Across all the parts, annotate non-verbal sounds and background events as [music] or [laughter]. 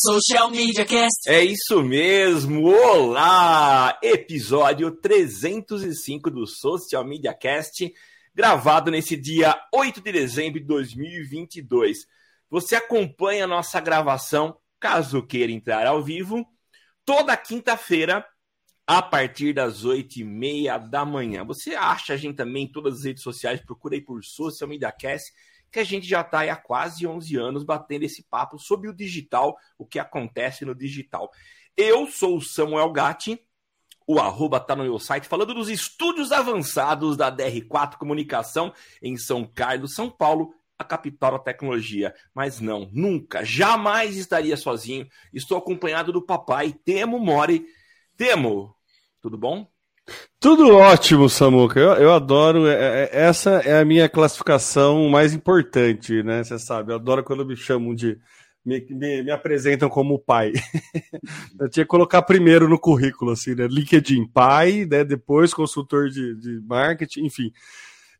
Social Media Cast. É isso mesmo! Olá! Episódio 305 do Social Media Cast, gravado nesse dia 8 de dezembro de 2022. Você acompanha a nossa gravação, caso queira entrar ao vivo, toda quinta-feira, a partir das 8 e meia da manhã. Você acha a gente também em todas as redes sociais, procura aí por Social Media Cast que a gente já está há quase 11 anos batendo esse papo sobre o digital, o que acontece no digital. Eu sou o Samuel Gatti, o arroba tá no meu site, falando dos estúdios avançados da DR4 Comunicação em São Carlos, São Paulo, a capital da tecnologia. Mas não, nunca, jamais estaria sozinho. Estou acompanhado do papai Temo Mori. Temo, tudo bom? Tudo ótimo, Samuca. Eu, eu adoro. É, é, essa é a minha classificação mais importante, né? Você sabe, eu adoro quando me chamam de. Me, me, me apresentam como pai. [laughs] eu tinha que colocar primeiro no currículo, assim, né? LinkedIn, pai, né? depois consultor de, de marketing, enfim.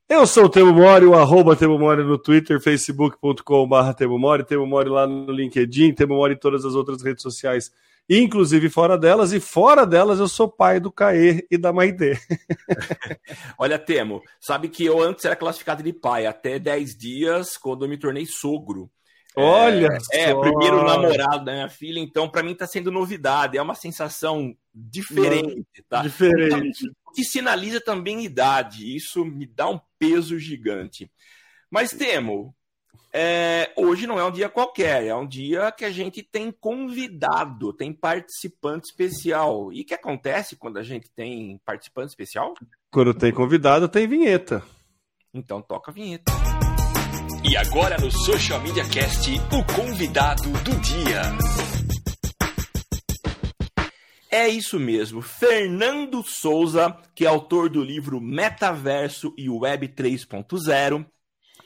Eu sou o Temo Mori, o arroba Temo Mori no Twitter, facebook.com.br Temo Mori, Temo Mori lá no LinkedIn, Temo Mori em todas as outras redes sociais inclusive fora delas, e fora delas eu sou pai do Caê e da Maide. [laughs] Olha, Temo, sabe que eu antes era classificado de pai até 10 dias quando eu me tornei sogro. Olha é, é primeiro namorado da minha filha, então para mim está sendo novidade, é uma sensação diferente, tá? Diferente. Então, que sinaliza também idade, isso me dá um peso gigante. Mas Temo, é, hoje não é um dia qualquer, é um dia que a gente tem convidado, tem participante especial. E o que acontece quando a gente tem participante especial? Quando tem convidado, tem vinheta. Então toca a vinheta. E agora no Social Media Cast, o convidado do dia. É isso mesmo, Fernando Souza, que é autor do livro Metaverso e Web 3.0,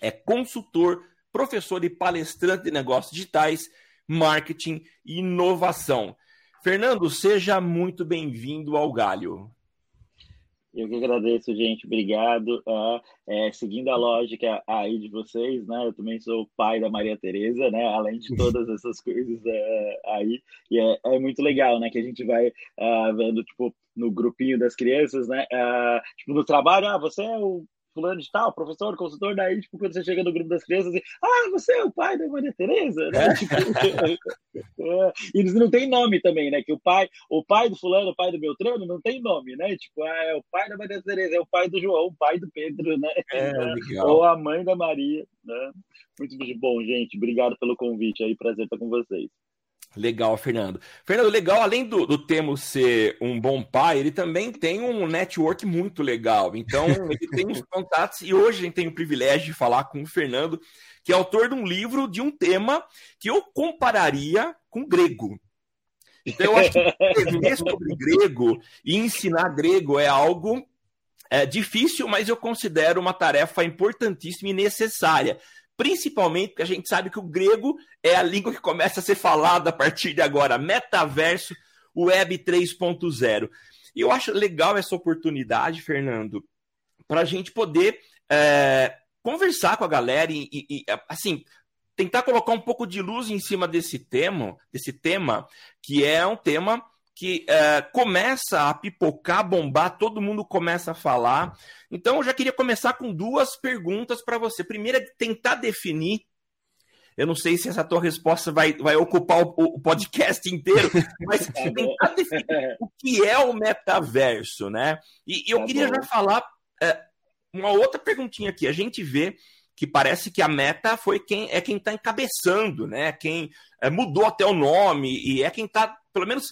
é consultor professor e palestrante de negócios digitais, marketing e inovação. Fernando, seja muito bem-vindo ao Galho. Eu que agradeço, gente. Obrigado. Uh, é, seguindo a lógica aí de vocês, né? Eu também sou pai da Maria Tereza, né? Além de todas [laughs] essas coisas uh, aí. E é, é, muito legal, né? Que a gente vai uh, vendo, tipo, no grupinho das crianças, né? tipo, no trabalho, ah, você é o fulano de tal, professor, consultor, daí, tipo, quando você chega no grupo das crianças, assim, ah, você é o pai da Maria Tereza, né? É. Tipo, [laughs] é, e eles não têm nome também, né? Que o pai, o pai do fulano, o pai do Beltrano, não tem nome, né? Tipo, ah, é o pai da Maria Tereza, é o pai do João, o pai do Pedro, né? É, [laughs] Ou a mãe da Maria, né? Muito bom, gente. Obrigado pelo convite aí, prazer estar com vocês. Legal, Fernando. Fernando, legal, além do, do Temo ser um bom pai, ele também tem um network muito legal. Então, [laughs] ele tem os contatos, e hoje a gente tem o privilégio de falar com o Fernando, que é autor de um livro de um tema que eu compararia com grego. Então, eu acho que escrever sobre grego e ensinar grego é algo é, difícil, mas eu considero uma tarefa importantíssima e necessária principalmente porque a gente sabe que o grego é a língua que começa a ser falada a partir de agora, metaverso, web 3.0. E eu acho legal essa oportunidade, Fernando, para a gente poder é, conversar com a galera e, e, e, assim, tentar colocar um pouco de luz em cima desse tema, desse tema, que é um tema que é, começa a pipocar, bombar, todo mundo começa a falar. Então, eu já queria começar com duas perguntas para você. Primeiro é tentar definir. Eu não sei se essa tua resposta vai, vai ocupar o, o podcast inteiro, [laughs] mas tá tentar definir o que é o metaverso, né? E, e eu tá queria bom. já falar é, uma outra perguntinha aqui. A gente vê que parece que a meta foi quem é quem está encabeçando, né? Quem é, mudou até o nome e é quem está, pelo menos,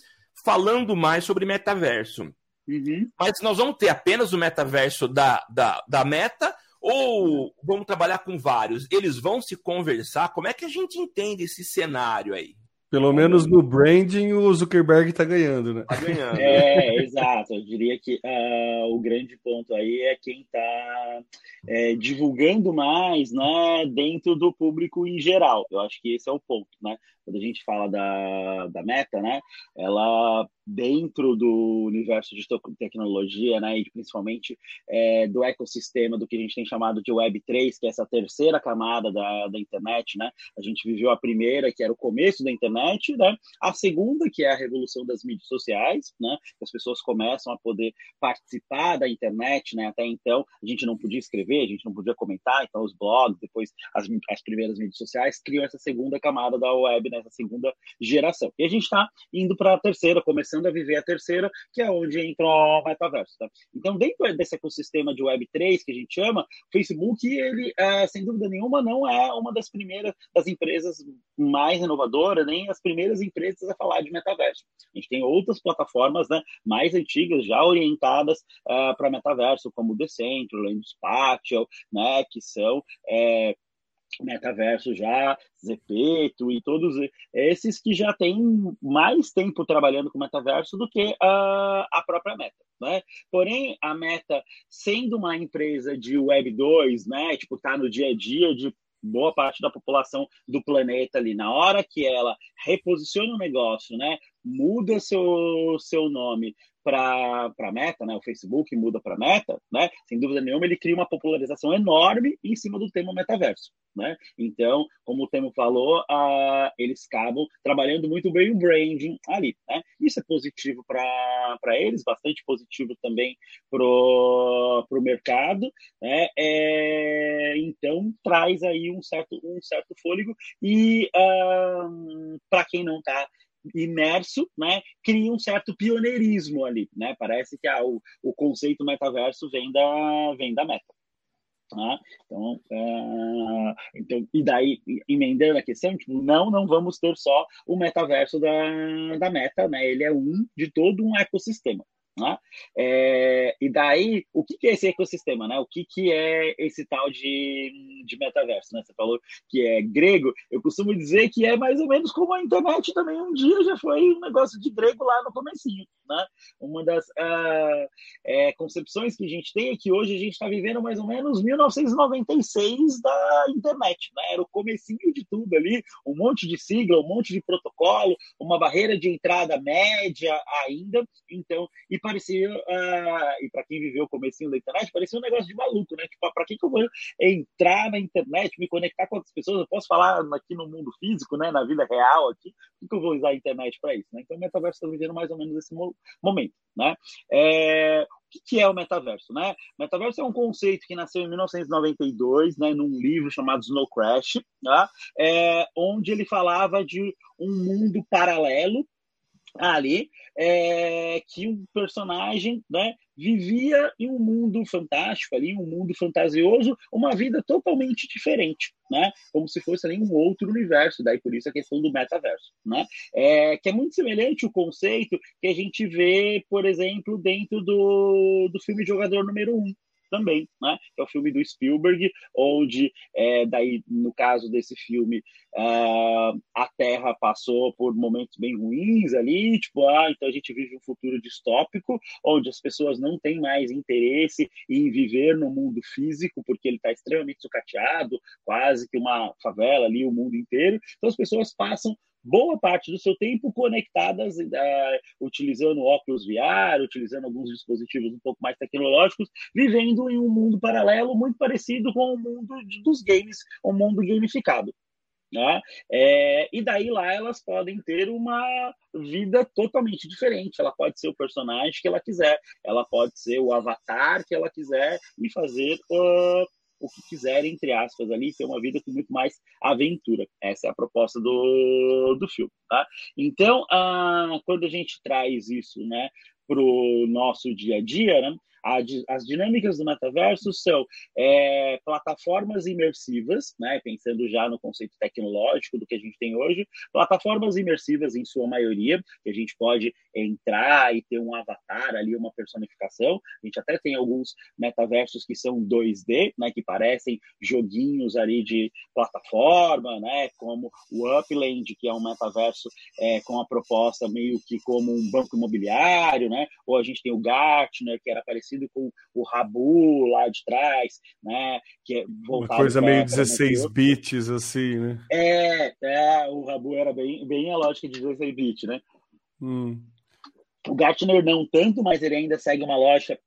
falando mais sobre metaverso. Uhum. Mas nós vamos ter apenas o metaverso da, da, da meta ou vamos trabalhar com vários? Eles vão se conversar? Como é que a gente entende esse cenário aí? Pelo menos no branding o Zuckerberg está ganhando, né? Tá ganhando. É, exato. Eu diria que uh, o grande ponto aí é quem está é, divulgando mais, né, dentro do público em geral. Eu acho que esse é o ponto, né? Quando a gente fala da, da meta, né, ela dentro do universo de tecnologia, né, e principalmente é, do ecossistema do que a gente tem chamado de Web3, que é essa terceira camada da, da internet, né? A gente viveu a primeira, que era o começo da internet, né? A segunda, que é a revolução das mídias sociais, né? As pessoas começam a poder participar da internet, né? Até então, a gente não podia escrever, a gente não podia comentar, então os blogs, depois as, as primeiras mídias sociais criam essa segunda camada da web, nessa né? segunda geração. E a gente está indo para a terceira, começando a viver a terceira, que é onde entra o metaverso. Tá? Então, dentro desse ecossistema de Web3 que a gente chama, o Facebook, ele, é, sem dúvida nenhuma, não é uma das primeiras das empresas mais inovadoras, nem as primeiras empresas a falar de metaverso. A gente tem outras plataformas né, mais antigas, já orientadas uh, para metaverso, como o Decentraland, Spatial, né, que são é, Metaverso já, Zepeto e todos esses que já têm mais tempo trabalhando com metaverso do que a, a própria Meta. Né? Porém, a Meta, sendo uma empresa de Web 2, né, tipo, tá no dia a dia de boa parte da população do planeta ali, na hora que ela reposiciona o negócio, né, muda seu, seu nome para Meta, né? O Facebook muda para Meta, né? Sem dúvida nenhuma, ele cria uma popularização enorme em cima do tema metaverso, né? Então, como o Temo falou, uh, eles acabam trabalhando muito bem o branding ali, né? Isso é positivo para eles, bastante positivo também para o mercado, né? É, então, traz aí um certo, um certo fôlego e uh, ah, para quem não está imerso, né, cria um certo pioneirismo ali, né? Parece que ah, o, o conceito metaverso vem da vem da meta. Tá? Então, uh, então, e daí, emendando a questão, tipo, não, não vamos ter só o metaverso da, da meta, né? Ele é um de todo um ecossistema. Né? É, e daí, o que, que, é esse ecossistema? Né? O que, que é esse tal de, de metaverso? Né? Você falou que é grego, eu costumo dizer que é mais ou menos como a internet também um dia já foi um negócio de grego lá no comecinho. Né? Uma das uh, é, concepções que a gente tem é que hoje a gente está vivendo mais ou menos 1996 da internet. Né? Era o comecinho de tudo ali, um monte de sigla, um monte de protocolo, uma barreira de entrada média ainda. Então, e parecia, uh, e para quem viveu o comecinho da internet, parecia um negócio de maluco, né? Tipo, para que, que eu vou entrar na internet, me conectar com outras pessoas? Eu posso falar aqui no mundo físico, né? Na vida real aqui, por que eu vou usar a internet para isso? Né? Então, o metaverso está vivendo mais ou menos esse momento, né? É, o que é o metaverso, né? Metaverso é um conceito que nasceu em 1992, né, num livro chamado Snow Crash, tá? é, onde ele falava de um mundo paralelo ali é, que um personagem né, vivia em um mundo fantástico ali, um mundo fantasioso, uma vida totalmente diferente, né? Como se fosse ali um outro universo, daí por isso a questão do metaverso, né? É, que é muito semelhante o conceito que a gente vê, por exemplo, dentro do, do filme Jogador Número 1, também, né? Que é o filme do Spielberg, onde, é, daí, no caso desse filme, uh, a Terra passou por momentos bem ruins ali, tipo, ah, então a gente vive um futuro distópico, onde as pessoas não têm mais interesse em viver no mundo físico, porque ele está extremamente sucateado, quase que uma favela ali, o mundo inteiro. Então as pessoas passam boa parte do seu tempo conectadas, uh, utilizando óculos VR, utilizando alguns dispositivos um pouco mais tecnológicos, vivendo em um mundo paralelo muito parecido com o mundo dos games, um mundo gamificado. Né? É, e daí lá elas podem ter uma vida totalmente diferente. Ela pode ser o personagem que ela quiser, ela pode ser o avatar que ela quiser e fazer uh, o que quiser, entre aspas, ali, ter uma vida com muito mais aventura. Essa é a proposta do, do filme, tá? Então, ah, quando a gente traz isso, né, para o nosso dia a dia, né, as dinâmicas do metaverso são é, plataformas imersivas, né, pensando já no conceito tecnológico do que a gente tem hoje, plataformas imersivas em sua maioria, que a gente pode entrar e ter um avatar ali, uma personificação. A gente até tem alguns metaversos que são 2D, né, que parecem joguinhos ali de plataforma, né, como o Upland, que é um metaverso é, com a proposta meio que como um banco imobiliário, né, ou a gente tem o Gartner, que era parecido parecido com o Rabu lá de trás, né? Que é Uma coisa meio 16 bits, assim, né? É, é, o Rabu era bem, bem a lógica de 16 bits, né? Hum. O Gartner não tanto, mas ele ainda segue uma lógica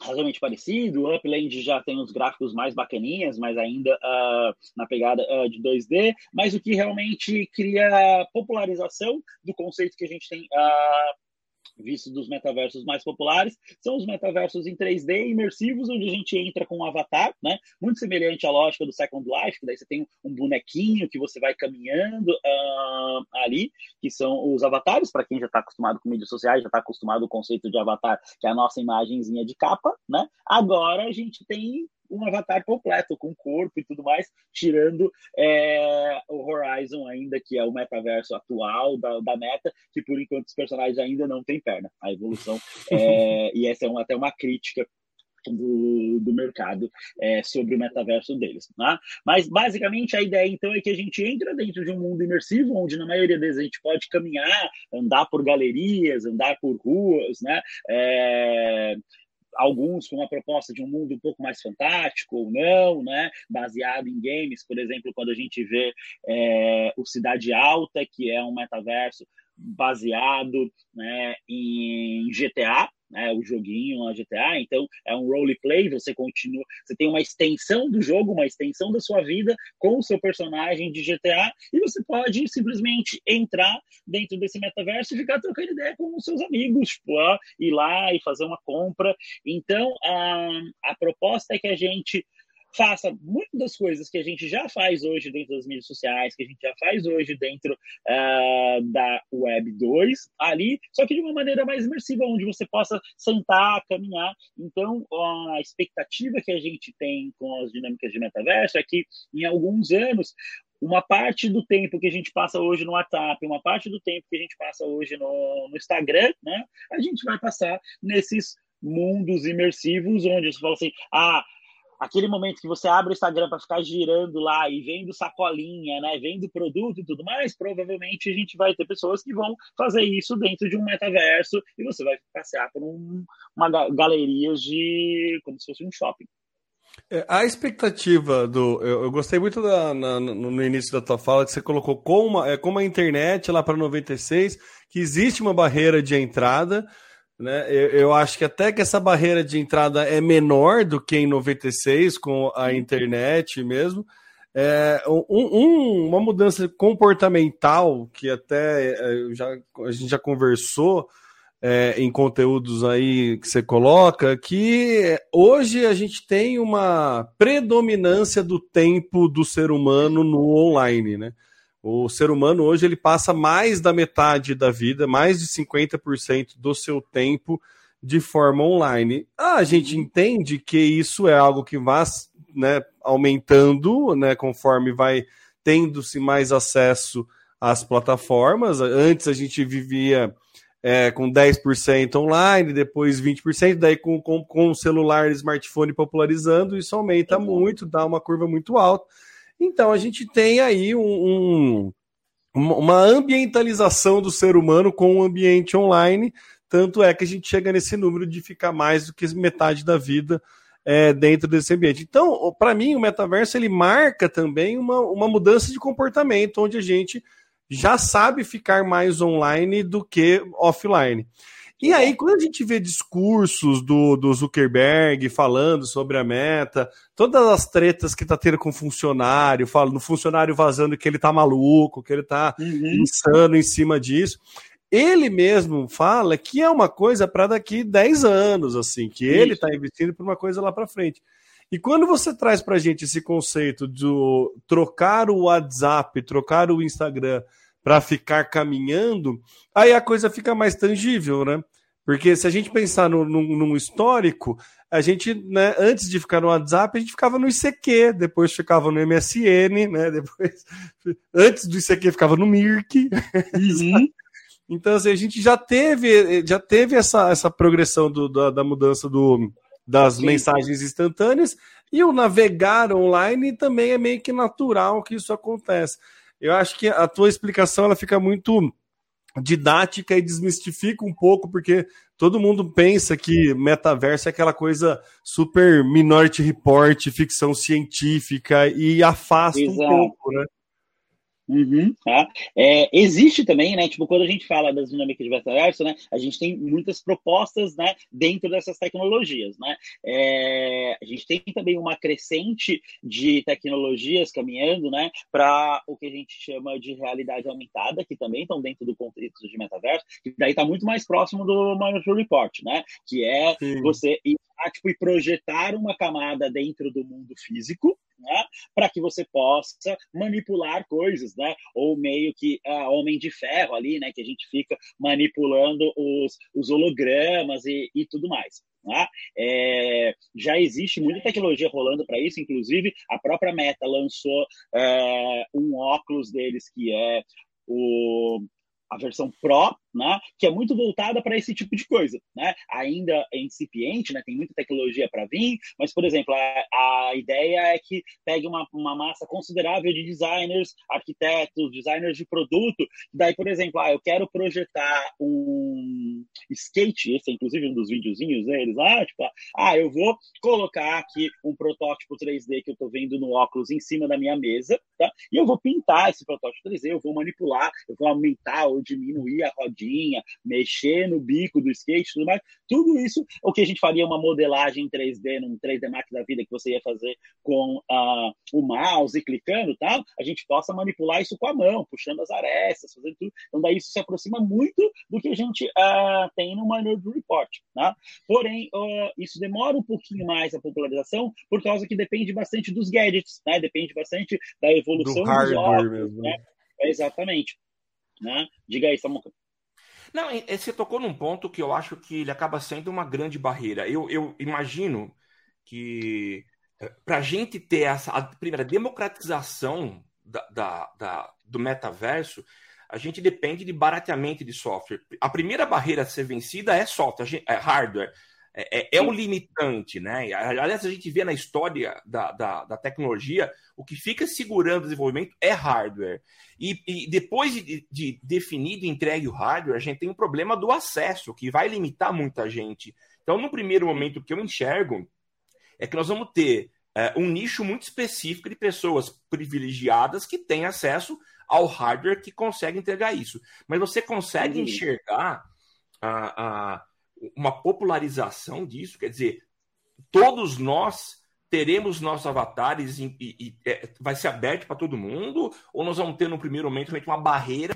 razoavelmente parecido. O Upland já tem os gráficos mais bacaninhas, mas ainda uh, na pegada uh, de 2D. Mas o que realmente cria popularização do conceito que a gente tem uh, visto dos metaversos mais populares, são os metaversos em 3D imersivos, onde a gente entra com um avatar, né? Muito semelhante à lógica do Second Life, que daí você tem um bonequinho que você vai caminhando uh, ali, que são os avatares, para quem já está acostumado com mídias sociais, já está acostumado com o conceito de avatar, que é a nossa imagenzinha de capa, né? Agora a gente tem um avatar completo, com corpo e tudo mais, tirando é, o Horizon ainda, que é o metaverso atual da, da meta, que por enquanto os personagens ainda não têm perna. A evolução, é, [laughs] e essa é uma, até uma crítica do, do mercado é, sobre o metaverso deles. Né? Mas, basicamente, a ideia, então, é que a gente entra dentro de um mundo imersivo, onde, na maioria vezes, a gente pode caminhar, andar por galerias, andar por ruas, né? É, alguns com uma proposta de um mundo um pouco mais fantástico ou não, né? baseado em games, por exemplo, quando a gente vê é, o Cidade Alta, que é um metaverso baseado né, em GTA, né, o joguinho a GTA, então é um roleplay, você continua, você tem uma extensão do jogo, uma extensão da sua vida com o seu personagem de GTA, e você pode simplesmente entrar dentro desse metaverso e ficar trocando ideia com os seus amigos, tipo, ó, ir lá e fazer uma compra. Então, a, a proposta é que a gente faça muitas das coisas que a gente já faz hoje dentro das mídias sociais, que a gente já faz hoje dentro uh, da Web 2, ali, só que de uma maneira mais imersiva, onde você possa sentar, caminhar. Então, a expectativa que a gente tem com as dinâmicas de metaverso é que, em alguns anos, uma parte do tempo que a gente passa hoje no WhatsApp, uma parte do tempo que a gente passa hoje no, no Instagram, né, a gente vai passar nesses mundos imersivos onde você fala assim, ah, aquele momento que você abre o Instagram para ficar girando lá e vendo sacolinha, né, vendo produto e tudo mais, provavelmente a gente vai ter pessoas que vão fazer isso dentro de um metaverso e você vai passear por um, uma galeria de como se fosse um shopping. É, a expectativa do. Eu, eu gostei muito da, na, no início da tua fala que você colocou como, é, como a internet lá para 96, que existe uma barreira de entrada né? Eu, eu, acho que até que essa barreira de entrada é menor do que em 96, com a internet mesmo. É, um, um, uma mudança comportamental que até é, já, a gente já conversou é, em conteúdos aí que você coloca, que hoje a gente tem uma predominância do tempo do ser humano no online, né? O ser humano hoje ele passa mais da metade da vida, mais de 50% do seu tempo de forma online. Ah, a gente entende que isso é algo que vai né, aumentando, né, conforme vai tendo-se mais acesso às plataformas. Antes a gente vivia é, com 10% online, depois 20%, daí com, com, com o celular e smartphone popularizando, isso aumenta muito, dá uma curva muito alta. Então a gente tem aí um, um, uma ambientalização do ser humano com o ambiente online, tanto é que a gente chega nesse número de ficar mais do que metade da vida é, dentro desse ambiente. Então, para mim, o metaverso ele marca também uma, uma mudança de comportamento, onde a gente já sabe ficar mais online do que offline. E aí, quando a gente vê discursos do, do Zuckerberg falando sobre a meta, todas as tretas que tá tendo com o funcionário, falando no funcionário vazando que ele tá maluco, que ele tá uhum. insano em cima disso. Ele mesmo fala que é uma coisa para daqui 10 anos, assim, que ele está investindo para uma coisa lá para frente. E quando você traz para a gente esse conceito de trocar o WhatsApp, trocar o Instagram para ficar caminhando, aí a coisa fica mais tangível, né? Porque se a gente pensar no, no, num histórico, a gente, né, antes de ficar no WhatsApp, a gente ficava no ICQ, depois ficava no MSN, né? [laughs] Depois, antes do ICQ ficava no Mirk. Uhum. [laughs] então, assim, a gente já teve, já teve essa, essa progressão do, da, da mudança do, das Sim. mensagens instantâneas, e o navegar online também é meio que natural que isso aconteça eu acho que a tua explicação ela fica muito didática e desmistifica um pouco, porque todo mundo pensa que metaverso é aquela coisa super Minority Report, ficção científica, e afasta Exato. um pouco, né? Uhum, tá? é, existe também, né? Tipo, quando a gente fala das dinâmicas de metaverso, né? A gente tem muitas propostas, né? Dentro dessas tecnologias, né? É, a gente tem também uma crescente de tecnologias caminhando, né? Para o que a gente chama de realidade aumentada, que também estão dentro do contexto de metaverso, que daí está muito mais próximo do Minority Report, né? Que é Sim. você ir, tipo, e projetar uma camada dentro do mundo físico, né, para que você possa manipular coisas, né? Ou meio que uh, Homem de Ferro ali, né? Que a gente fica manipulando os, os hologramas e, e tudo mais. Né? É, já existe muita tecnologia rolando para isso, inclusive a própria Meta lançou é, um óculos deles que é o a versão Pro, né, que é muito voltada para esse tipo de coisa, né? Ainda é incipiente, né? Tem muita tecnologia para vir, mas por exemplo, a, a ideia é que pegue uma, uma massa considerável de designers, arquitetos, designers de produto. Daí, por exemplo, ah, eu quero projetar um skate, esse é inclusive um dos videozinhos deles lá, tipo, ah, eu vou colocar aqui um protótipo 3D que eu estou vendo no óculos em cima da minha mesa, tá? E eu vou pintar esse protótipo 3D, eu vou manipular, eu vou aumentar ou diminuir a rodinha, mexer no bico do skate, tudo mais. Tudo isso, o que a gente faria uma modelagem em 3D, num 3D Max da vida que você ia fazer com uh, o mouse e clicando, tal, a gente possa manipular isso com a mão, puxando as arestas, fazendo tudo. Então daí isso se aproxima muito do que a gente uh, tem no Minority Report, tá? Porém, uh, isso demora um pouquinho mais a popularização por causa que depende bastante dos gadgets, né? Depende bastante da evolução do hardware óculos, mesmo. Né? É, exatamente. Né? Diga aí, Samuca. Não, você tocou num ponto que eu acho que ele acaba sendo uma grande barreira. Eu, eu imagino que eh, para a gente ter essa a primeira democratização da, da, da, do metaverso, a gente depende de barateamento de software. A primeira barreira a ser vencida é software, é hardware. É, é, é o limitante, né? Aliás, a gente vê na história da, da, da tecnologia, o que fica segurando o desenvolvimento é hardware. E, e depois de, de, definido e entregue o hardware, a gente tem o um problema do acesso, que vai limitar muita gente. Então, no primeiro momento, que eu enxergo é que nós vamos ter é, um nicho muito específico de pessoas privilegiadas que têm acesso ao hardware que consegue entregar isso. Mas você consegue enxergar a, a uma popularização disso, quer dizer, todos nós teremos nossos avatares e, e, e é, vai ser aberto para todo mundo, ou nós vamos ter no primeiro momento uma barreira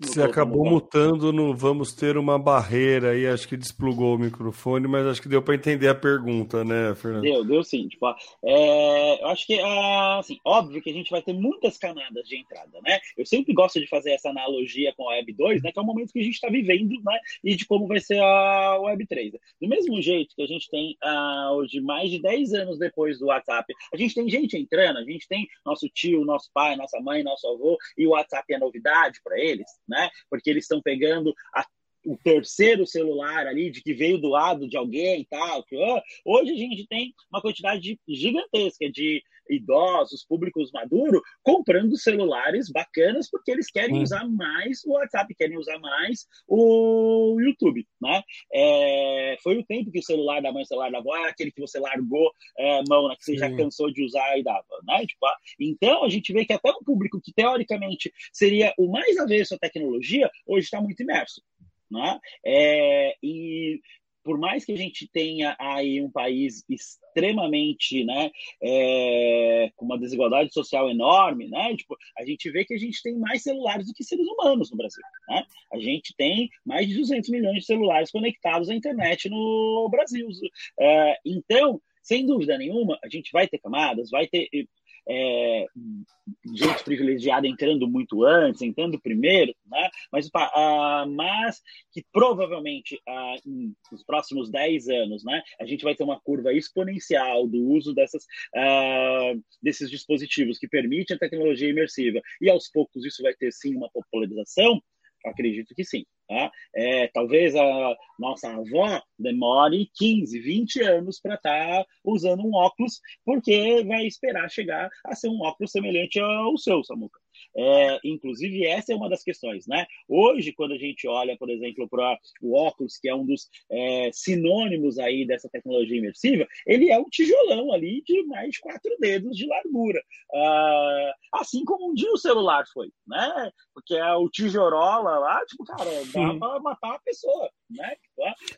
você acabou mutando no vamos ter uma barreira aí, acho que desplugou o microfone, mas acho que deu para entender a pergunta, né, Fernando? Deu, deu sim. Tipo, é, eu acho que, ah, assim, óbvio que a gente vai ter muitas camadas de entrada, né? Eu sempre gosto de fazer essa analogia com a Web 2, né, que é o momento que a gente está vivendo, né, e de como vai ser a Web 3. Do mesmo jeito que a gente tem ah, hoje, mais de 10 anos depois do WhatsApp, a gente tem gente entrando, a gente tem nosso tio, nosso pai, nossa mãe, nosso avô, e o WhatsApp é novidade para eles né? Porque eles estão pegando a o terceiro celular ali, de que veio do lado de alguém e tal. Que, oh, hoje a gente tem uma quantidade gigantesca de idosos, públicos maduros, comprando celulares bacanas porque eles querem hum. usar mais o WhatsApp, querem usar mais o YouTube, né? É, foi o tempo que o celular da mãe, o celular da avó, aquele que você largou é, mão, né, que você já cansou de usar e dava, né? Tipo, ah, então a gente vê que até um público que teoricamente seria o mais avesso à tecnologia, hoje está muito imerso. Né? É, e por mais que a gente tenha aí um país extremamente, né, é, com uma desigualdade social enorme, né, tipo, a gente vê que a gente tem mais celulares do que seres humanos no Brasil, né? A gente tem mais de 200 milhões de celulares conectados à internet no Brasil. É, então, sem dúvida nenhuma, a gente vai ter camadas, vai ter é, gente privilegiada entrando muito antes, entrando primeiro, né? mas, uh, mas que provavelmente uh, nos próximos 10 anos né, a gente vai ter uma curva exponencial do uso dessas, uh, desses dispositivos que permite a tecnologia imersiva e aos poucos isso vai ter sim uma popularização, acredito que sim. Tá? É, talvez a nossa avó demore 15, 20 anos para estar tá usando um óculos, porque vai esperar chegar a ser um óculos semelhante ao seu, Samuca. É, inclusive, essa é uma das questões, né? Hoje, quando a gente olha, por exemplo, para o óculos, que é um dos é, sinônimos aí dessa tecnologia imersiva, ele é um tijolão ali de mais de quatro dedos de largura. Uh, assim como um dia o celular foi, né? Porque é o tijorola lá, tipo, cara, dá para matar a pessoa, né?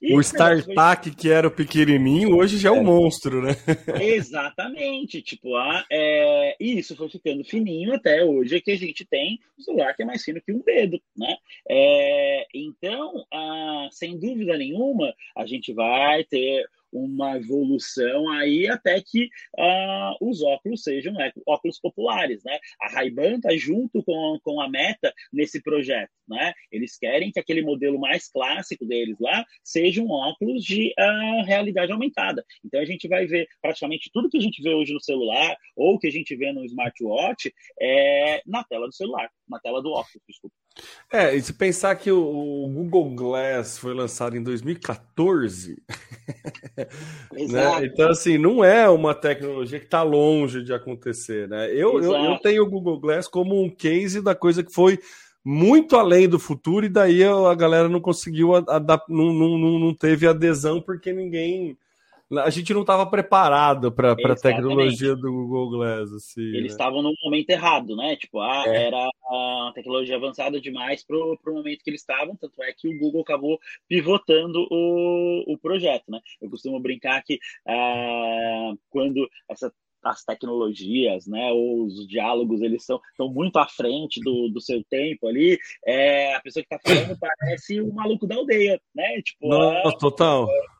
E o StarTAC, que era o pequenininho, hoje já é um é. monstro, né? [laughs] Exatamente. Tipo, ah, é... e isso foi ficando fininho até hoje, é que a gente tem um celular que é mais fino que um dedo, né? É... Então, ah, sem dúvida nenhuma, a gente vai ter uma evolução aí até que uh, os óculos sejam né, óculos populares, né? A Ray-Ban está junto com, com a Meta nesse projeto, né? Eles querem que aquele modelo mais clássico deles lá seja um óculos de uh, realidade aumentada. Então a gente vai ver praticamente tudo que a gente vê hoje no celular ou que a gente vê no smartwatch é, na tela do celular, na tela do óculos, desculpa. É, e se pensar que o, Google Glass foi lançado em 2014, [laughs] né? então assim, não é uma tecnologia que está longe de acontecer, né? Eu, eu, eu, tenho o Google Glass como um case da coisa que foi muito além do futuro e daí a galera não conseguiu, não, não, não teve adesão porque ninguém a gente não estava preparado para a tecnologia do Google Glass. Assim, Eles né? estavam no momento errado, né? Tipo, ah, é. era uma tecnologia avançada demais para o momento que eles estavam, tanto é que o Google acabou pivotando o, o projeto, né? Eu costumo brincar que ah, quando essa as tecnologias, né, os diálogos, eles são, estão muito à frente do, do seu tempo ali, é, a pessoa que está falando [laughs] parece o maluco da aldeia, né? Tipo, Nossa, ah, total. É,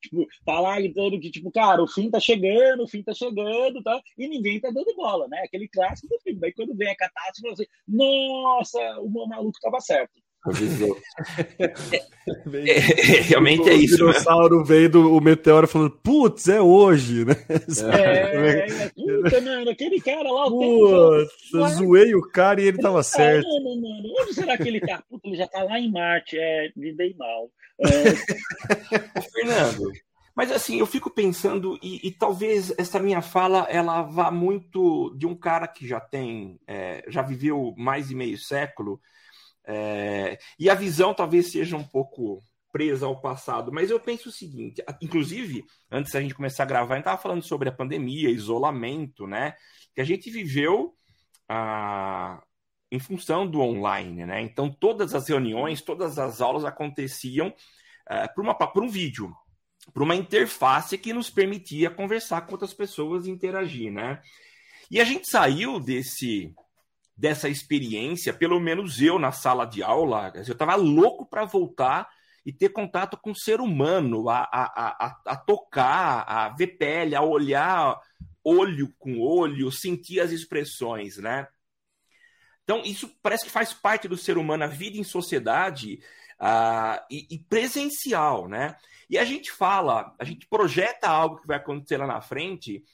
tipo, tá lá gritando que, tipo, cara, o fim tá chegando, o fim tá chegando, tá? E ninguém tá dando bola, né? Aquele clássico do fim. Daí quando vem a catástrofe, você, nossa, o maluco tava certo. [laughs] é, realmente é isso. O dinossauro veio do o meteoro falando, putz, é hoje, né? É, [laughs] é, puta, mano, aquele cara lá. Putz, eu zoei o cara e ele tava certo. Mano, mano, onde será que ele tá? Puta, ele já tá lá em Marte, é, me dei mal. É... [laughs] Fernando, mas assim, eu fico pensando, e, e, talvez essa minha fala ela vá muito de um cara que já tem, é, já viveu mais de meio século, é, e a visão talvez seja um pouco presa ao passado, mas eu penso o seguinte, inclusive, antes da gente começar a gravar, a gente estava falando sobre a pandemia, isolamento, né? Que a gente viveu ah, em função do online, né? Então todas as reuniões, todas as aulas aconteciam uh, por, uma, por um vídeo, por uma interface que nos permitia conversar com outras pessoas e interagir, né? E a gente saiu desse dessa experiência, pelo menos eu na sala de aula, eu estava louco para voltar e ter contato com o ser humano, a, a, a, a tocar, a ver pele, a olhar olho com olho, sentir as expressões, né? Então, isso parece que faz parte do ser humano, a vida em sociedade uh, e, e, presencial, né? E a gente fala, a gente projeta algo que vai acontecer lá na frente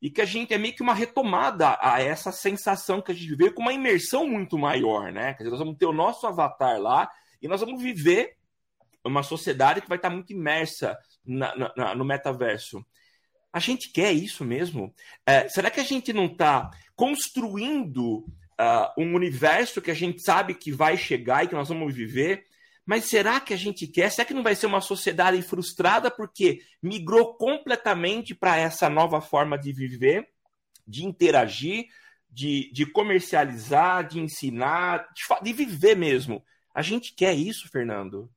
e que a gente é meio que uma retomada a essa sensação que a gente vê com uma imersão muito maior, né? Quer dizer, nós vamos ter o nosso avatar lá e nós vamos viver uma sociedade que vai estar muito imersa na, na, no metaverso. A gente quer isso mesmo? É, será que a gente não está construindo uh, um universo que a gente sabe que vai chegar e que nós vamos viver. Mas será que a gente quer? Será que não vai ser uma sociedade frustrada porque migrou completamente para essa nova forma de viver, de interagir, de, de comercializar, de ensinar, de, de viver mesmo? A gente quer isso, Fernando?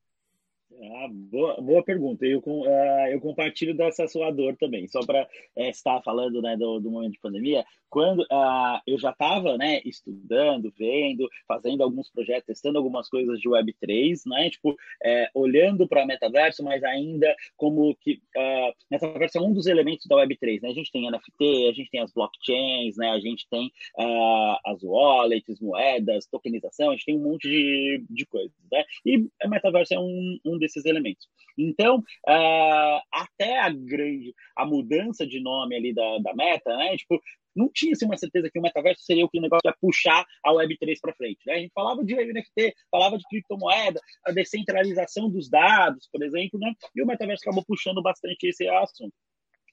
Ah, boa, boa pergunta. Eu, uh, eu compartilho dessa sua dor também. Só para é, estar falando né, do, do, momento de pandemia, quando uh, eu já estava né, estudando, vendo, fazendo alguns projetos, testando algumas coisas de Web3, né, tipo, é, olhando para metaverso, mas ainda como que uh, metaverso é um dos elementos da Web3. Né? A gente tem NFT, a gente tem as blockchains, né, a gente tem uh, as wallets, moedas, tokenização, a gente tem um monte de, de coisas. Né? E a metaverso é um, um desses elementos. Então, uh, até a grande, a mudança de nome ali da, da meta, né? Tipo, não tinha assim, uma certeza que o metaverso seria o que o negócio ia puxar a Web3 para frente. Né? A gente falava de NFT, falava de criptomoeda, a descentralização dos dados, por exemplo, né? e o metaverso acabou puxando bastante esse assunto.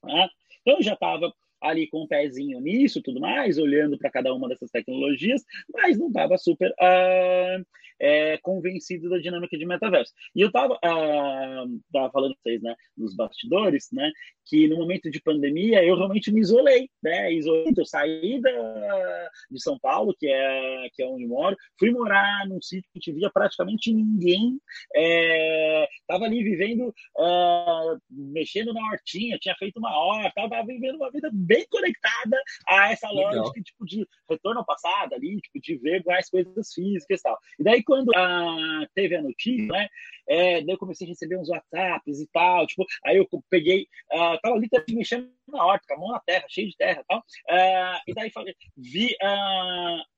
Né? Então, eu já estava ali com o um pezinho nisso, tudo mais, olhando para cada uma dessas tecnologias, mas não estava super uh, é, convencido da dinâmica de metaverso. E eu estava uh, tava falando para vocês, né, nos bastidores, né, que no momento de pandemia eu realmente me isolei, né, isolei, eu saí da, de São Paulo, que é, que é onde moro, fui morar num sítio que via praticamente ninguém, é, tava ali vivendo, uh, mexendo na hortinha, tinha feito uma horta, tava vivendo uma vida bem conectada a essa lógica tipo, de retorno ao passado ali, tipo, de ver mais coisas físicas e tal. E daí quando a, teve a notícia, né, é, daí eu comecei a receber uns WhatsApps e tal, tipo, aí eu peguei, uh, tava literalmente mexendo na horta, com a mão na terra, cheio de terra e tal, uh, e daí falei, vi,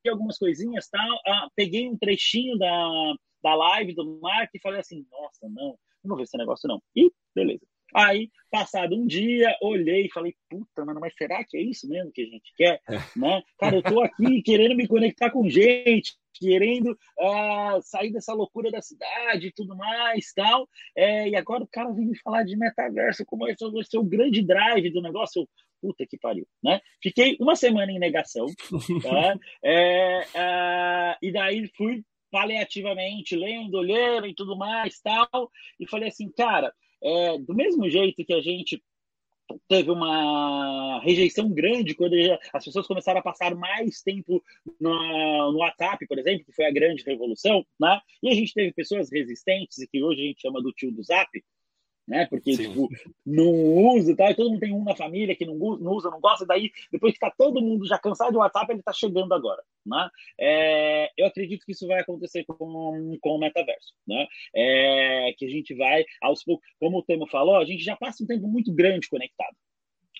vi algumas coisinhas tal, peguei um trechinho da, da live do Mark e falei assim, nossa, não, não vou ver esse negócio não. E beleza. Aí, passado um dia, olhei e falei, puta, mano, mas será que é isso mesmo que a gente quer? É. Né? Cara, eu tô aqui querendo me conectar com gente, querendo uh, sair dessa loucura da cidade e tudo mais, tal. É, e agora o cara vem me falar de metaverso, como esse vai ser o grande drive do negócio. Eu, puta que pariu, né? Fiquei uma semana em negação, [laughs] tá? é, uh, e daí fui paliativamente lendo, olhando e tudo mais, tal, e falei assim, cara, é, do mesmo jeito que a gente teve uma rejeição grande quando as pessoas começaram a passar mais tempo no, no, WhatsApp, por exemplo, que foi a grande revolução, né? E a gente teve pessoas resistentes, e que hoje a gente chama do tio do Zap, né? Porque, tipo, não usa e tal, e todo mundo tem um na família que não usa, não, usa, não gosta, daí, depois que tá todo mundo já cansado de WhatsApp, ele tá chegando agora, né? É, eu acredito que isso vai acontecer com, com o metaverso, né? É, que a gente vai, aos poucos, como o Temo falou, a gente já passa um tempo muito grande conectado,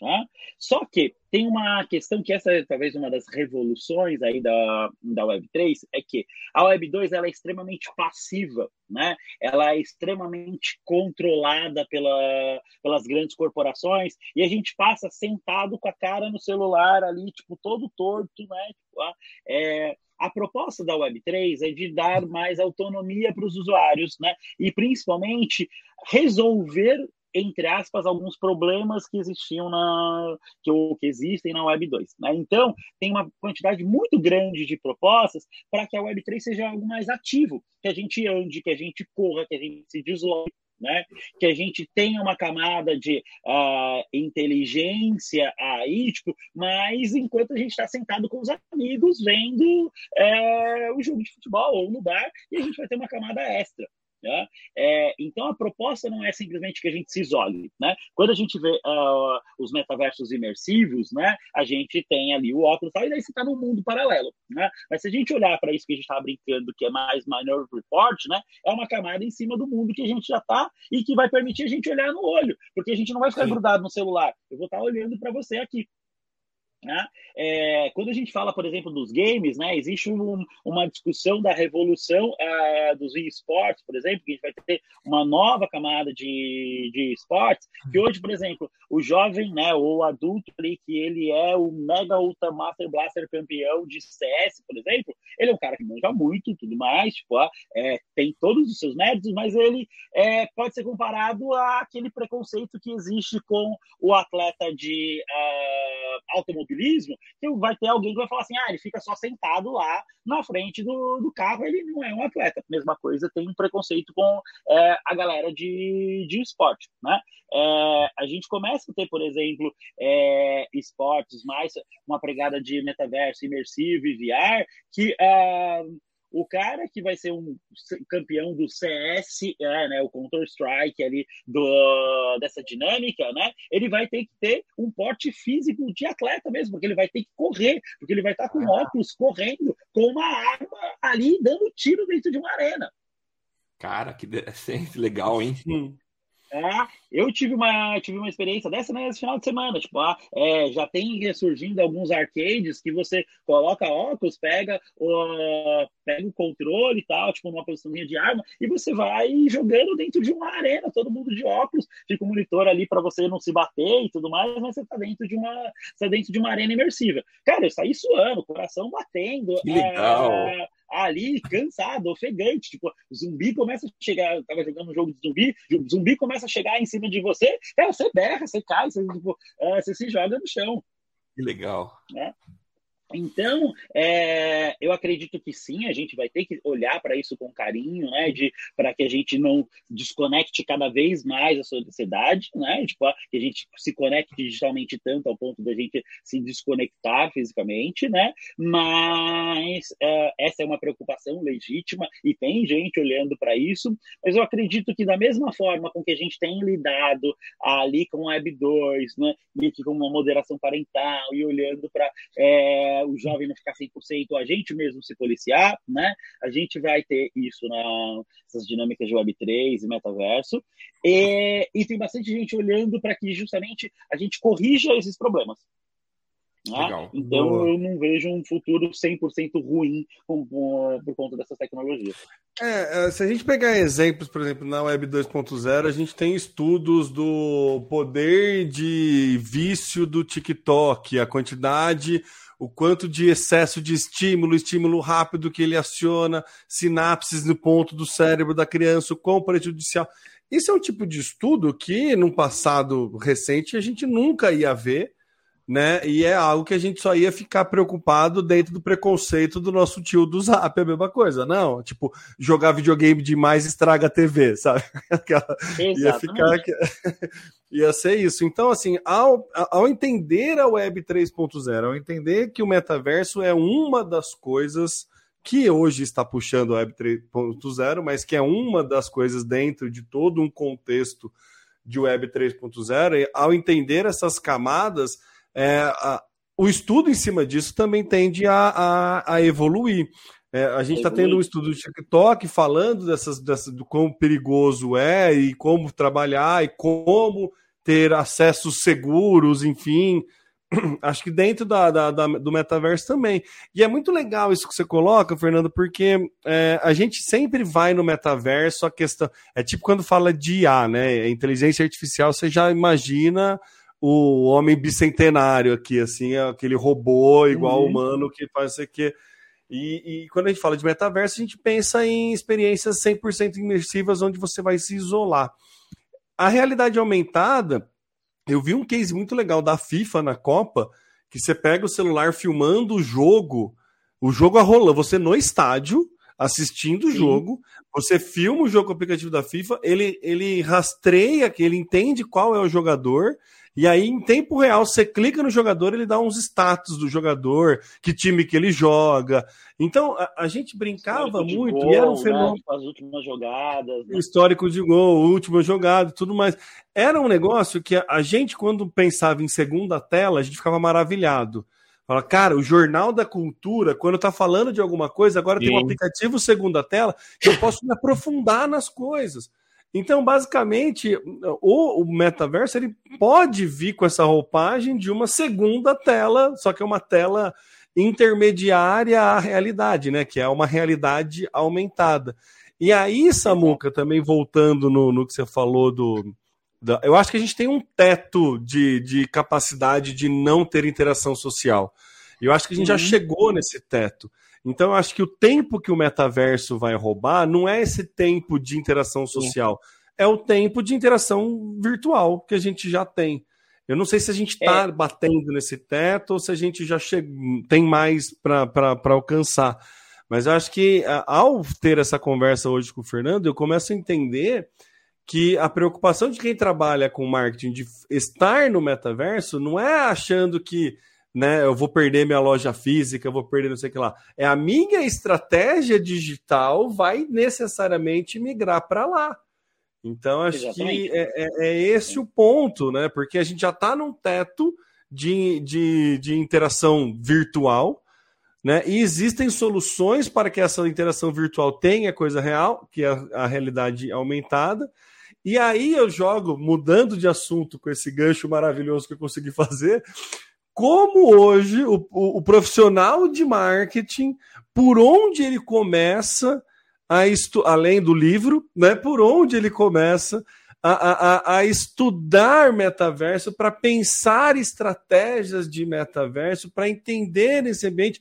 Tá? Só que tem uma questão que essa é talvez uma das revoluções aí da, da Web3, é que a Web2 ela é extremamente passiva, né? ela é extremamente controlada pela, pelas grandes corporações e a gente passa sentado com a cara no celular ali, tipo, todo torto, né? Tipo, ah, é, a proposta da Web3 é de dar mais autonomia para os usuários, né? E principalmente resolver entre aspas, alguns problemas que existiam na que, que existem na Web 2. Né? Então, tem uma quantidade muito grande de propostas para que a Web 3 seja algo mais ativo, que a gente ande, que a gente corra, que a gente se desloque. Né? que a gente tenha uma camada de uh, inteligência aí, tipo, mas enquanto a gente está sentado com os amigos vendo é, o jogo de futebol ou no bar, e a gente vai ter uma camada extra. Né? É, então, a proposta não é simplesmente que a gente se isole. Né? Quando a gente vê uh, os metaversos imersivos, né, a gente tem ali o óculos e daí você está num mundo paralelo. Né? Mas se a gente olhar para isso que a gente está brincando, que é mais Minor Report, né, é uma camada em cima do mundo que a gente já está e que vai permitir a gente olhar no olho, porque a gente não vai ficar Sim. grudado no celular. Eu vou estar tá olhando para você aqui. Né? É, quando a gente fala, por exemplo, dos games, né, existe um, uma discussão da revolução uh, dos esportes, por exemplo, que a gente vai ter uma nova camada de, de esportes, que hoje, por exemplo, o jovem, né, ou adulto ali, que ele é o Mega Ultra Master Blaster campeão de CS, por exemplo, ele é um cara que manja muito e tudo mais, tipo, uh, é, tem todos os seus méritos, mas ele é, pode ser comparado àquele preconceito que existe com o atleta de uh, automobilismo automobilismo, que vai ter alguém que vai falar assim, ah, ele fica só sentado lá na frente do, do carro, ele não é um atleta. Mesma coisa, tem um preconceito com é, a galera de, de esporte, né? É, a gente começa a ter, por exemplo, é, esportes mais uma pregada de metaverso imersivo e VR, que é, o cara que vai ser um campeão do CS, é, né, o Counter Strike ali do, dessa dinâmica, né, ele vai ter que ter um porte físico de atleta mesmo, porque ele vai ter que correr, porque ele vai estar com ah. óculos correndo com uma arma ali dando tiro dentro de uma arena. Cara, que [laughs] legal, hein? Hum. É, eu tive uma, tive uma experiência dessa nesse final de semana. Tipo, ah, é, já tem ressurgindo alguns arcades que você coloca óculos, pega o, pega o controle e tal, tipo, numa posiçãozinha de arma, e você vai jogando dentro de uma arena, todo mundo de óculos, fica um monitor ali para você não se bater e tudo mais, mas você tá dentro de uma, tá dentro de uma arena imersiva. Cara, eu saí suando, coração batendo. Que legal. É, ali, cansado, ofegante. Tipo, o zumbi começa a chegar. Eu tava jogando um jogo de zumbi, o zumbi começa a chegar em cima de você, cara, você berra, você cai, você, tipo, uh, você se joga no chão. Que legal. Né? Então, é, eu acredito que sim, a gente vai ter que olhar para isso com carinho, né? Para que a gente não desconecte cada vez mais a sociedade, né? Tipo, que a gente se conecte digitalmente tanto ao ponto da gente se desconectar fisicamente, né? Mas é, essa é uma preocupação legítima e tem gente olhando para isso, mas eu acredito que da mesma forma com que a gente tem lidado ali com o Web 2, né? E com uma moderação parental e olhando para é, o jovem não ficar 100%, a gente mesmo se policiar, né? A gente vai ter isso nessas dinâmicas de Web3 e metaverso. E, e tem bastante gente olhando para que justamente a gente corrija esses problemas. Né? Então Boa. eu não vejo um futuro 100% ruim com, com, por conta dessas tecnologias. É, é, se a gente pegar exemplos, por exemplo, na Web 2.0, a gente tem estudos do poder de vício do TikTok, a quantidade o quanto de excesso de estímulo, estímulo rápido que ele aciona, sinapses no ponto do cérebro da criança, o quão prejudicial. Isso é um tipo de estudo que, num passado recente, a gente nunca ia ver, né? E é algo que a gente só ia ficar preocupado dentro do preconceito do nosso tio do Zap, é a mesma coisa. Não, tipo, jogar videogame demais estraga a TV, sabe? [laughs] ia ficar [laughs] ia ser isso. Então, assim, ao, ao entender a Web 3.0, ao entender que o metaverso é uma das coisas que hoje está puxando a Web 3.0, mas que é uma das coisas dentro de todo um contexto de Web 3.0, ao entender essas camadas, é, a, o estudo em cima disso também tende a, a, a evoluir. É, a gente está tendo um estudo do TikTok falando dessas, dessas, do quão perigoso é e como trabalhar e como ter acessos seguros, enfim. [clears throat] Acho que dentro da, da, da, do metaverso também. E é muito legal isso que você coloca, Fernando, porque é, a gente sempre vai no metaverso, a questão. É tipo quando fala de IA, né? Inteligência artificial, você já imagina o homem bicentenário aqui, assim, aquele robô igual uhum. humano que faz isso aqui. E, e, quando a gente fala de metaverso, a gente pensa em experiências 100% imersivas onde você vai se isolar. A realidade aumentada, eu vi um case muito legal da FIFA na Copa, que você pega o celular filmando o jogo, o jogo a rola, você no estádio, assistindo o jogo, você filma o jogo com o aplicativo da FIFA, ele, ele rastreia, que ele entende qual é o jogador, e aí, em tempo real, você clica no jogador, ele dá uns status do jogador, que time que ele joga. Então, a, a gente brincava muito gol, e era um né? fenômeno. Né? As últimas jogadas. Né? Histórico de gol, última jogada, tudo mais. Era um negócio que a gente, quando pensava em segunda tela, a gente ficava maravilhado. Fala, cara, o Jornal da Cultura, quando tá falando de alguma coisa, agora Sim. tem um aplicativo segunda tela que eu posso me aprofundar nas coisas. Então, basicamente, o, o, metaverso ele pode vir com essa roupagem de uma segunda tela, só que é uma tela intermediária à realidade, né? Que é uma realidade aumentada. E aí, Samuca, também voltando no, no que você falou do, do. Eu acho que a gente tem um teto de, de capacidade de não ter interação social. Eu acho que a gente uhum. já chegou nesse teto. Então, eu acho que o tempo que o metaverso vai roubar não é esse tempo de interação social, é o tempo de interação virtual que a gente já tem. Eu não sei se a gente está é. batendo nesse teto ou se a gente já tem mais para alcançar. Mas eu acho que ao ter essa conversa hoje com o Fernando, eu começo a entender que a preocupação de quem trabalha com marketing de estar no metaverso não é achando que né? Eu vou perder minha loja física, eu vou perder não sei o que lá. É a minha estratégia digital vai necessariamente migrar para lá. Então, acho Exatamente. que é, é, é, esse o ponto, né? Porque a gente já está num teto de, de, de interação virtual, né? E existem soluções para que essa interação virtual tenha coisa real, que é a, a realidade aumentada. E aí eu jogo, mudando de assunto com esse gancho maravilhoso que eu consegui [laughs] fazer, como hoje o, o, o, profissional de marketing, por onde ele começa a estu além do livro, né? Por onde ele começa a, a, a estudar metaverso para pensar estratégias de metaverso, para entender esse ambiente,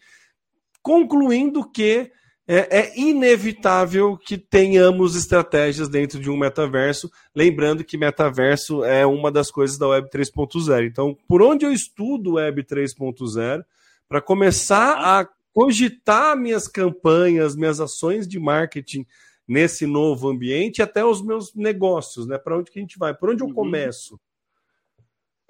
concluindo que é, é, inevitável que tenhamos estratégias dentro de um metaverso. Lembrando que metaverso é uma das coisas da Web 3.0. Então, por onde eu estudo Web 3.0, para começar a cogitar minhas campanhas, minhas ações de marketing nesse novo ambiente, até os meus negócios, né? Para onde que a gente vai? Por onde eu uhum. começo?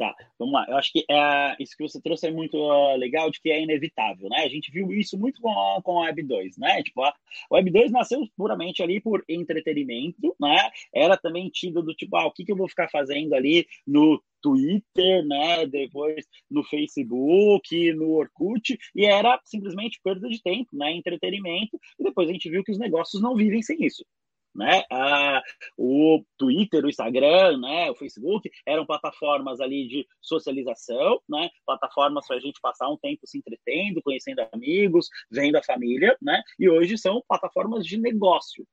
Tá, vamos lá. Eu acho que é, isso que você trouxe é muito legal, de que é inevitável, né? A gente viu isso muito com a, com a Web 2, né? Tipo, a Web 2 nasceu puramente ali por entretenimento, né? Era também tido do tipo, ah, o que, que eu vou ficar fazendo ali no Twitter, né? Depois no Facebook, no Orkut, e era simplesmente perda de tempo, né? Entretenimento, e depois a gente viu que os negócios não vivem sem isso né? Ah, o Twitter, o Instagram, né? O Facebook eram plataformas ali de socialização, né? Plataformas para a gente passar um tempo se entretendo, conhecendo amigos, vendo a família, né? E hoje são plataformas de negócio.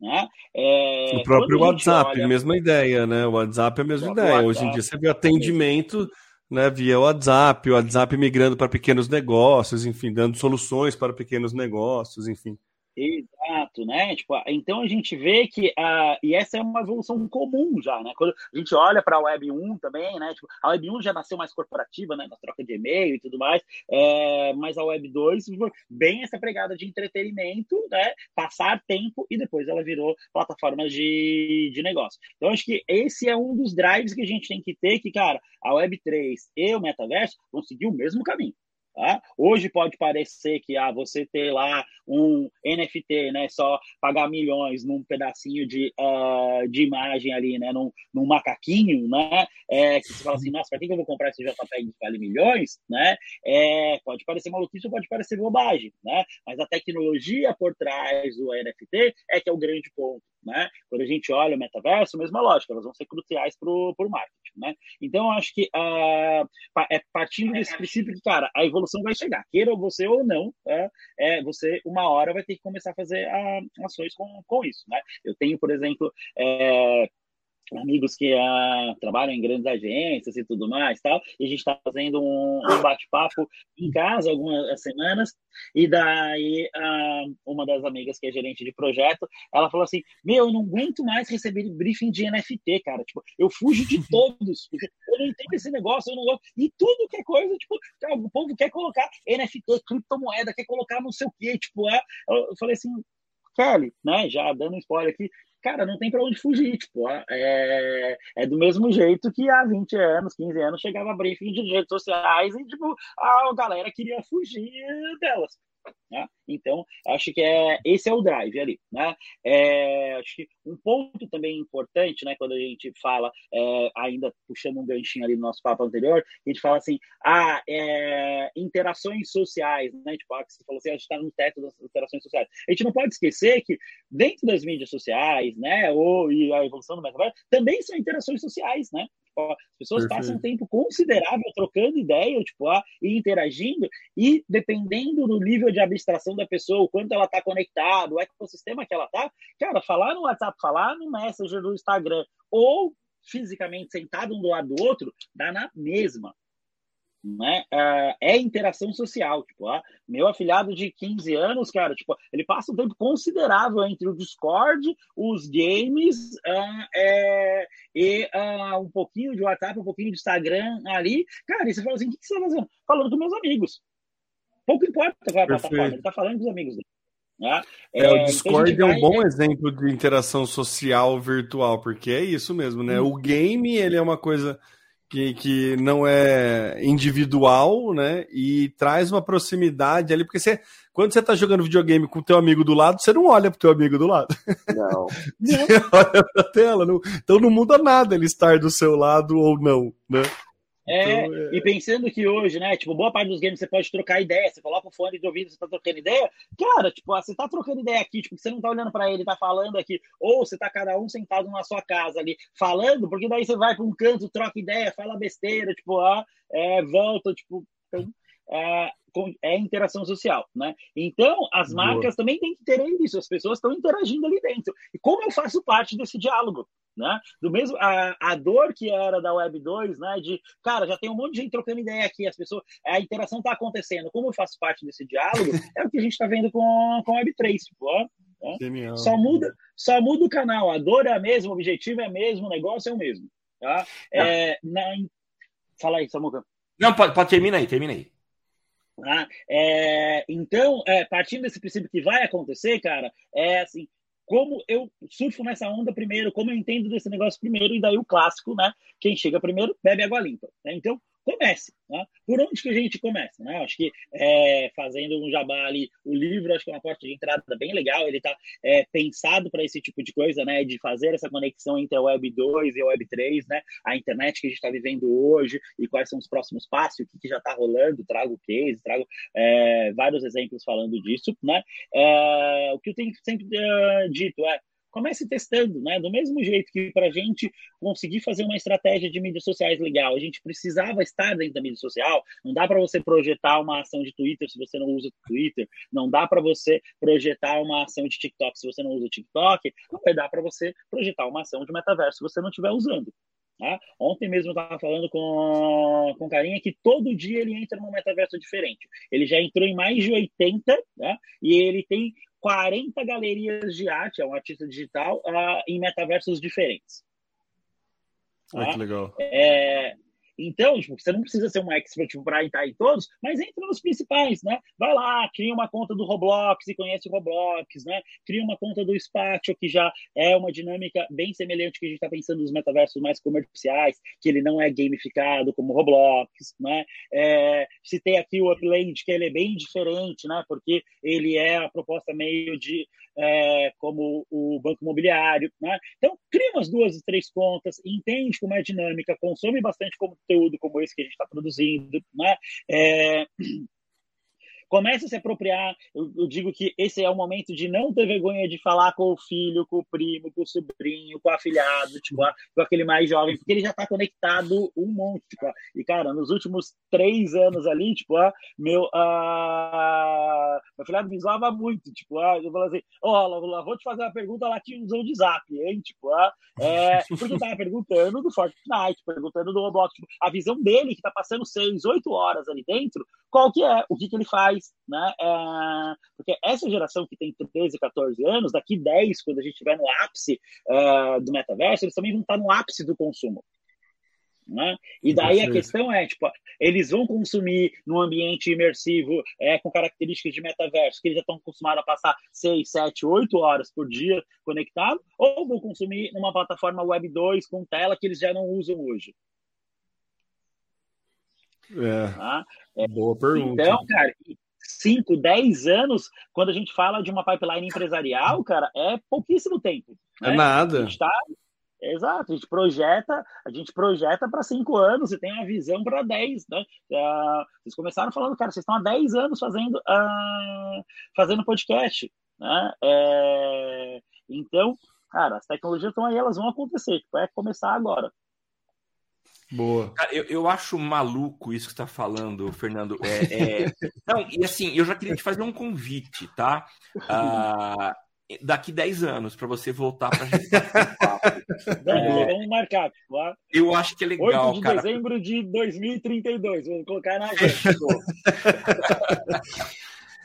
Né? É, o próprio WhatsApp, olha... mesma ideia, né? O WhatsApp é a mesma ideia. WhatsApp, Hoje em dia você vê atendimento né, via WhatsApp, o WhatsApp migrando para pequenos negócios, enfim, dando soluções para pequenos negócios, enfim. Exato, né? Tipo, então a gente vê que a, e essa é uma evolução comum já, né? Quando a gente olha para a Web 1 também, né? Tipo, a Web 1 já nasceu mais corporativa, né? Na troca de e-mail e tudo mais, é, mas a Web 2 bem essa pegada de entretenimento, né? Passar tempo e depois ela virou plataforma de, de negócio. Então acho que esse é um dos drives que a gente tem que ter, que, cara, a Web 3 e o metaverso vão seguir o mesmo caminho. Tá? Hoje pode parecer que ah, você ter lá um NFT, né, só pagar milhões num pedacinho de, uh, de imagem ali, né, num, num macaquinho, né, é, que você fala assim, nossa, para que eu vou comprar esse JPEG que vale milhões, né, é, pode parecer maluquice ou pode parecer bobagem, né, mas a tecnologia por trás do NFT é que é o grande ponto, né, quando a gente olha o metaverso, mesma lógica, elas vão ser cruciais para o marketing, né, então eu acho que uh, é partindo desse princípio que, cara, a evolução vai chegar, queira você ou não, é, é você uma hora vai ter que começar a fazer a, ações com, com isso, né? Eu tenho, por exemplo, é, amigos que uh, trabalham em grandes agências e tudo mais, tal, e a gente está fazendo um, um bate-papo em casa algumas semanas, e daí uh, uma das amigas que é gerente de projeto, ela falou assim, meu, eu não aguento mais receber briefing de NFT, cara, tipo, eu fujo de [laughs] todos, eu não entendo esse negócio, eu não gosto, e tudo que é coisa, tipo, o povo quer colocar NFT, criptomoeda, quer colocar não sei o quê, tipo, é, eu falei assim, Kelly, né, já dando um spoiler aqui, cara, não tem para onde fugir. Tipo, é, é do mesmo jeito que há 20 anos, 15 anos, chegava briefing de redes sociais e, tipo, a galera queria fugir delas. Né? Então, acho que é, esse é o drive ali. Né? É, acho que um ponto também importante, né, quando a gente fala, é, ainda puxando um ganchinho ali no nosso papo anterior, a gente fala assim, ah, é, interações sociais, né? Tipo, ah, você falou assim, a gente está no teto das interações sociais. A gente não pode esquecer que dentro das mídias sociais, né, ou e a evolução do metaverso, também são interações sociais, né? Tipo, as pessoas Perfeito. passam um tempo considerável trocando ideia, tipo, ah, e interagindo, e dependendo do nível de abstração da pessoa, o quanto ela está conectada, o ecossistema que ela está, cara, falar no WhatsApp, falar no Messenger do Instagram, ou fisicamente sentado um do lado do outro, dá na mesma né? É, é interação social. Tipo, ah, meu afilhado de 15 anos, cara, tipo, ele passa um tempo considerável entre o Discord, os games uh, é, e um pouquinho de WhatsApp, um pouquinho de Instagram ali. Cara, e você fala assim: o que você está fazendo? Falando com meus amigos. Pouco importa qual é a plataforma, ele está falando com os amigos dele. Né? É, é, o Discord então é um bom exemplo de interação social virtual, porque é isso mesmo, né? Hum. O game, ele é uma coisa que, que não é individual, né? E traz uma proximidade ali, porque você, quando você tá jogando videogame com o teu amigo do lado, você não olha pro teu amigo do lado. Não. [laughs] você olha pra tela. Não, então não muda nada ele estar do seu lado ou não, né? É, então, é, e pensando que hoje, né, tipo, boa parte dos games você pode trocar ideia, você coloca o fone de ouvido, você tá trocando ideia, cara, tipo, você tá trocando ideia aqui, tipo, você não tá olhando para ele, tá falando aqui, ou você tá cada um sentado na sua casa ali, falando, porque daí você vai para um canto, troca ideia, fala besteira, tipo, ah, é, volta, tipo, então, é, é interação social, né? Então, as marcas Boa. também têm que ter isso, as pessoas estão interagindo ali dentro. E como eu faço parte desse diálogo? Né? Do mesmo a, a dor que era da Web 2, né? De cara, já tem um monte de gente trocando ideia aqui, as pessoas, a interação está acontecendo. Como eu faço parte desse diálogo, [laughs] é o que a gente está vendo com com a Web 3, tipo, ó, né? Só muda, só muda o canal. A dor é a mesma, o objetivo é o mesmo, o negócio é o mesmo, tá? É, na... Fala aí, Samuca. Não, pode, pode termina aí, termina aí. Ah, é, então, é, partindo desse princípio que vai acontecer, cara, é assim, como eu surfo nessa onda primeiro, como eu entendo desse negócio primeiro, e daí o clássico, né? Quem chega primeiro bebe água limpa. Né? Então, comece. Né? Por onde que a gente começa? Né? Acho que é, fazendo um jabá ali, o livro acho que é uma porta de entrada bem legal, ele está é, pensado para esse tipo de coisa, né? de fazer essa conexão entre a Web 2 e a Web 3, né? a internet que a gente está vivendo hoje e quais são os próximos passos, o que, que já está rolando, trago case, trago é, vários exemplos falando disso. Né? O que eu tenho sempre dito é comece testando, né? Do mesmo jeito que para a gente conseguir fazer uma estratégia de mídias sociais legal, a gente precisava estar dentro da mídia social. Não dá para você projetar uma ação de Twitter se você não usa Twitter. Não dá para você projetar uma ação de TikTok se você não usa TikTok. Não vai dar para você projetar uma ação de metaverso se você não estiver usando. Tá? Ontem mesmo eu estava falando com, com Carinha que todo dia ele entra num metaverso diferente. Ele já entrou em mais de 80 tá? e ele tem 40 galerias de arte, é um artista digital, uh, em metaversos diferentes. Ah, que legal. É, então, tipo, você não precisa ser um expert para entrar em todos, mas entra nos principais, né? Vai lá, cria uma conta do Roblox e conhece o Roblox, né? Cria uma conta do Spatio, que já é uma dinâmica bem semelhante que a gente está pensando nos metaversos mais comerciais, que ele não é gamificado como o Roblox, né? É, citei aqui o Upland, que ele é bem diferente, né? Porque ele é a proposta meio de é, como o banco imobiliário, né? Então, cria umas duas, três contas, entende como é a dinâmica, consome bastante conteúdo como esse que a gente está produzindo, né? É, comece a se apropriar. Eu, eu, digo que esse é o momento de não ter vergonha de falar com o filho, com o primo, com o sobrinho, com o afilhado, tipo, com aquele mais jovem, porque ele já está conectado um monte. Tipo, e, cara, nos últimos três anos ali, tipo, meu, uh, meu afilhado me zoava muito. Tipo, uh, eu falava assim: ó, oh, vou te fazer uma pergunta lá que usou de zap, hein? Tipo, uh, é, porque eu tava perguntando do Fortnite, perguntando do Roblox, tipo, a visão dele, que tá passando seis, oito horas ali dentro, qual que é, o que, que ele faz né? É, porque essa geração que tem 13, 14 anos, daqui 10, quando a gente estiver no ápice uh, do metaverso, eles também vão estar no ápice do consumo. Né? E daí a questão é, tipo, eles vão consumir num ambiente imersivo é, com características de metaverso, que eles já estão acostumados a passar 6, 7, 8 horas por dia conectado, ou vão consumir numa plataforma Web 2 com tela que eles já não usam hoje. É, tá? é, boa pergunta. Então, cara, 5, 10 anos, quando a gente fala de uma pipeline empresarial, cara, é pouquíssimo tempo. Né? É nada. A gente tá... Exato, a gente projeta, a gente projeta para cinco anos e tem a visão para 10, né? Uh, vocês começaram falando, cara, vocês estão há 10 anos fazendo, uh, fazendo podcast, né? É, então, cara, as tecnologias estão aí, elas vão acontecer, tipo, é começar agora. Boa. Eu, eu acho maluco isso que está falando, Fernando. É, é... [laughs] Não, e assim, eu já queria te fazer um convite, tá? Uh, daqui 10 anos, para você voltar para gente. [laughs] é... Vamos marcar, tá? Eu acho que é legal, 8 de cara. dezembro de 2032, vamos colocar na agenda. [laughs]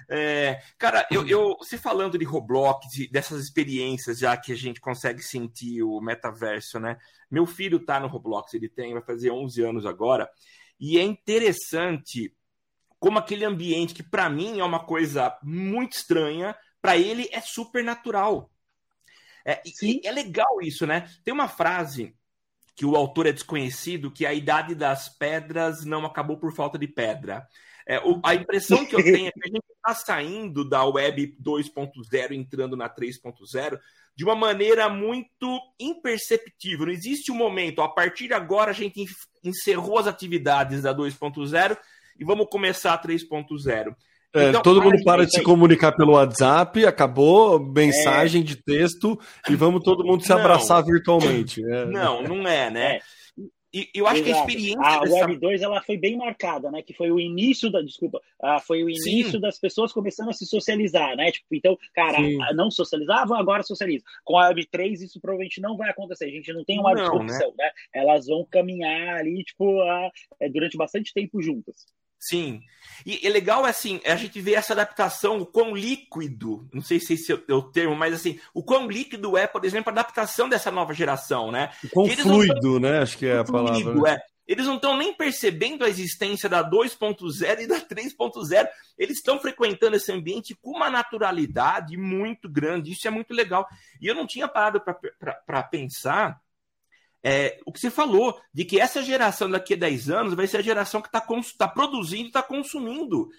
É, cara, eu, eu, você falando de Roblox, de, dessas experiências já que a gente consegue sentir o metaverso, né? Meu filho tá no Roblox, ele tem, vai fazer 11 anos agora, e é interessante como aquele ambiente que para mim é uma coisa muito estranha, para ele é super natural. É, e, é legal isso, né? Tem uma frase que o autor é desconhecido, que a idade das pedras não acabou por falta de pedra. É, o, a impressão que eu [laughs] tenho é que a gente está saindo da web 2.0 entrando na 3.0 de uma maneira muito imperceptível. Não existe um momento, a partir de agora a gente encerrou as atividades da 2.0 e vamos começar a 3.0. É, então, todo mundo para de se comunicar pelo WhatsApp, acabou mensagem é... de texto e vamos todo mundo se abraçar virtualmente. É. Não, não é, né? É. E eu acho Exato. que a experiência. A dessa... Web 2 ela foi bem marcada, né? Que foi o início da. Desculpa, uh, foi o início Sim. das pessoas começando a se socializar, né? Tipo, então, cara, Sim. não socializavam, agora socializam. Com a Web 3, isso provavelmente não vai acontecer. A gente não tem uma não, disrupção, né? né? Elas vão caminhar ali, tipo, uh, durante bastante tempo juntas. Sim. E é legal, assim, a gente vê essa adaptação, o quão líquido, não sei se esse é o termo, mas assim, o quão líquido é, por exemplo, a adaptação dessa nova geração, né? O quão fluido, tão... né? Acho que é a palavra. Fluido, é. Eles não estão nem percebendo a existência da 2.0 e da 3.0. Eles estão frequentando esse ambiente com uma naturalidade muito grande. Isso é muito legal. E eu não tinha parado para pensar é, o que você falou, de que essa geração daqui a 10 anos vai ser a geração que está tá produzindo e está consumindo.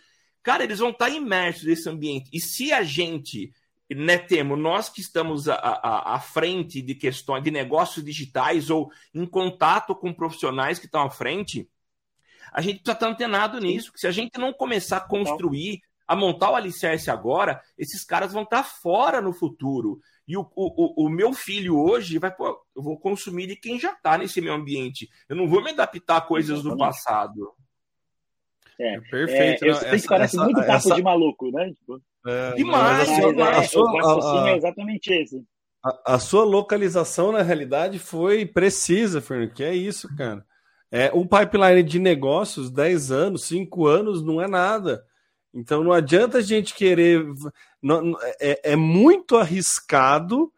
Cara, eles vão estar tá imersos nesse ambiente. E se a gente, né, Temo, nós que estamos à, à frente de questões de negócios digitais ou em contato com profissionais que estão à frente, a gente precisa estar antenado nisso. Que se a gente não começar a construir, a montar o alicerce agora, esses caras vão estar tá fora no futuro. E o, o, o meu filho hoje vai, pô, eu vou consumir de quem já está nesse meu ambiente. Eu não vou me adaptar a coisas do passado. É, é perfeito. É, eu sei que parece essa, muito papo essa... de maluco, né? Tipo, é, demais, mas, demais. A, sua, a, a, é exatamente esse. A, a, sua localização, na realidade, foi precisa, Fernando, que é isso, cara. É, um pipeline de negócios, 10 anos, 5 anos, não é nada. Então não adianta a gente querer. É, é muito arriscado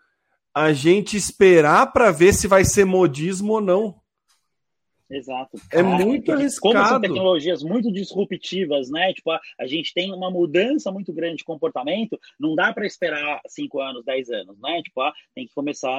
a gente esperar para ver se vai ser modismo ou não. Exato. É muito arriscado. Como são tecnologias muito disruptivas, né? Tipo, a, a gente tem uma mudança muito grande de comportamento, não dá para esperar 5 anos, 10 anos, né? Tipo, ah, tem que começar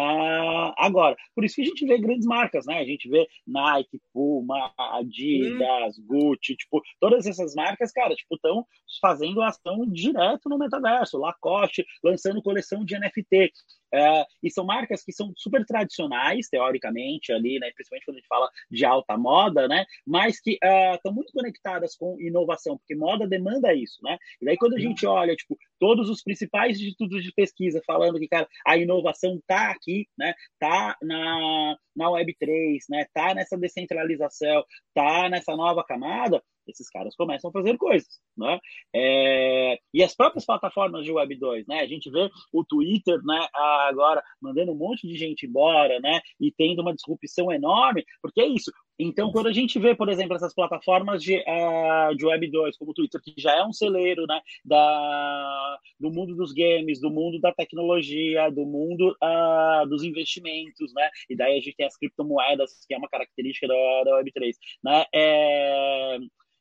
agora. Por isso que a gente vê grandes marcas, né? A gente vê Nike, Puma, Adidas, hum. Gucci, tipo, todas essas marcas, cara, tipo, estão fazendo ação direto no metaverso. Lacoste lançando coleção de NFT. É, e são marcas que são super tradicionais, teoricamente, ali, né? Principalmente quando a gente fala de alta moda, né? Mas que estão uh, muito conectadas com inovação, porque moda demanda isso, né? E daí quando a gente olha, tipo, todos os principais institutos de pesquisa falando que, cara, a inovação tá aqui, né? Tá na, na Web3, né? Tá nessa descentralização, tá nessa nova camada, esses caras começam a fazer coisas, né? É, e as próprias plataformas de Web 2, né? A gente vê o Twitter, né? Agora mandando um monte de gente embora, né? E tendo uma disrupção enorme, porque é isso. Então, quando a gente vê, por exemplo, essas plataformas de, uh, de Web 2, como o Twitter, que já é um celeiro né, da, do mundo dos games, do mundo da tecnologia, do mundo uh, dos investimentos, né? E daí a gente tem as criptomoedas, que é uma característica da, da Web 3, né? É,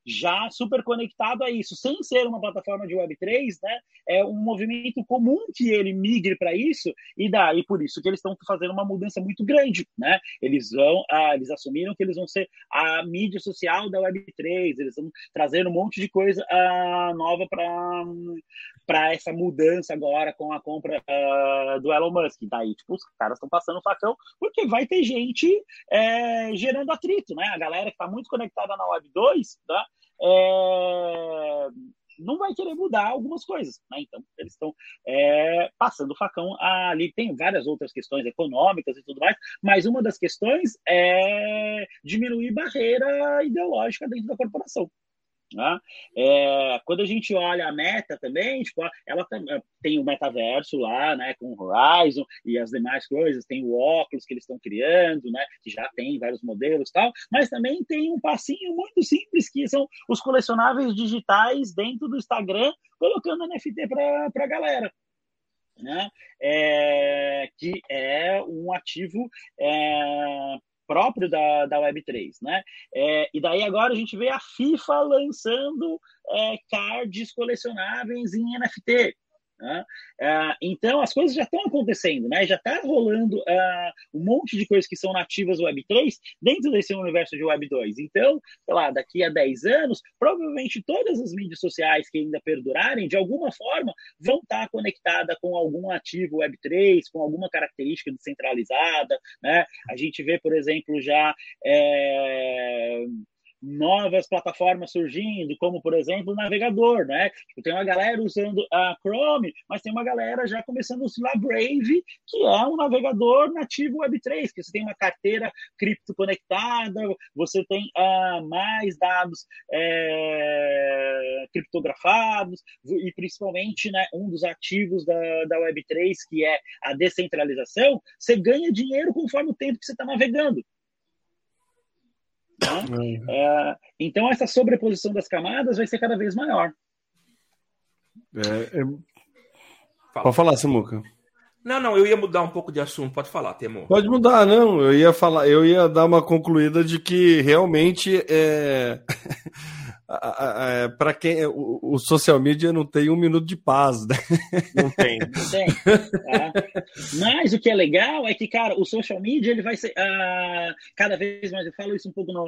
já super conectado a isso, sem ser uma plataforma de Web3, né? É um movimento comum que ele migre para isso, e daí por isso que eles estão fazendo uma mudança muito grande, né? Eles vão, ah, eles assumiram que eles vão ser a mídia social da Web3, eles vão trazer um monte de coisa ah, nova para para essa mudança agora com a compra uh, do Elon Musk. Daí, tipo, os caras estão passando o facão, porque vai ter gente é, gerando atrito, né? A galera que está muito conectada na Web 2, tá? É, não vai querer mudar algumas coisas, né? Então, eles estão é, passando o facão ali. Tem várias outras questões econômicas e tudo mais, mas uma das questões é diminuir barreira ideológica dentro da corporação. Né? É, quando a gente olha a meta também, tipo, ela tem o metaverso lá, né, com o Horizon e as demais coisas, tem o óculos que eles estão criando, né, que já tem vários modelos tal, mas também tem um passinho muito simples que são os colecionáveis digitais dentro do Instagram, colocando NFT para a galera. Né? É, que é um ativo é, próprio da, da Web3, né? É, e daí agora a gente vê a FIFA lançando é, cards colecionáveis em NFT. Né? Uh, então, as coisas já estão acontecendo, né? já está rolando uh, um monte de coisas que são nativas do Web3 dentro desse universo de Web2. Então, sei lá, daqui a 10 anos, provavelmente todas as mídias sociais que ainda perdurarem, de alguma forma, vão estar tá conectadas com algum ativo Web3, com alguma característica descentralizada. Né? A gente vê, por exemplo, já. É novas plataformas surgindo, como por exemplo o navegador, né? Tipo, tem uma galera usando a Chrome, mas tem uma galera já começando a usar Brave, que é um navegador nativo Web3, que você tem uma carteira cripto conectada, você tem uh, mais dados é, criptografados e principalmente, né, um dos ativos da, da Web3 que é a descentralização, você ganha dinheiro conforme o tempo que você está navegando. Né? É. então, essa sobreposição das camadas vai ser cada vez maior. É, é... Pode falar, Samuca. Não, não, eu ia mudar um pouco de assunto. Pode falar, Temo. Pode mudar, não. Eu ia falar, eu ia dar uma concluída de que realmente é. É, para quem o, o, social media não tem um minuto de paz, né? Não tem. [laughs] Não tem. Tá? Mas o que é legal é que, cara, o social media ele vai ser uh, cada vez mais. Eu falo isso um pouco no,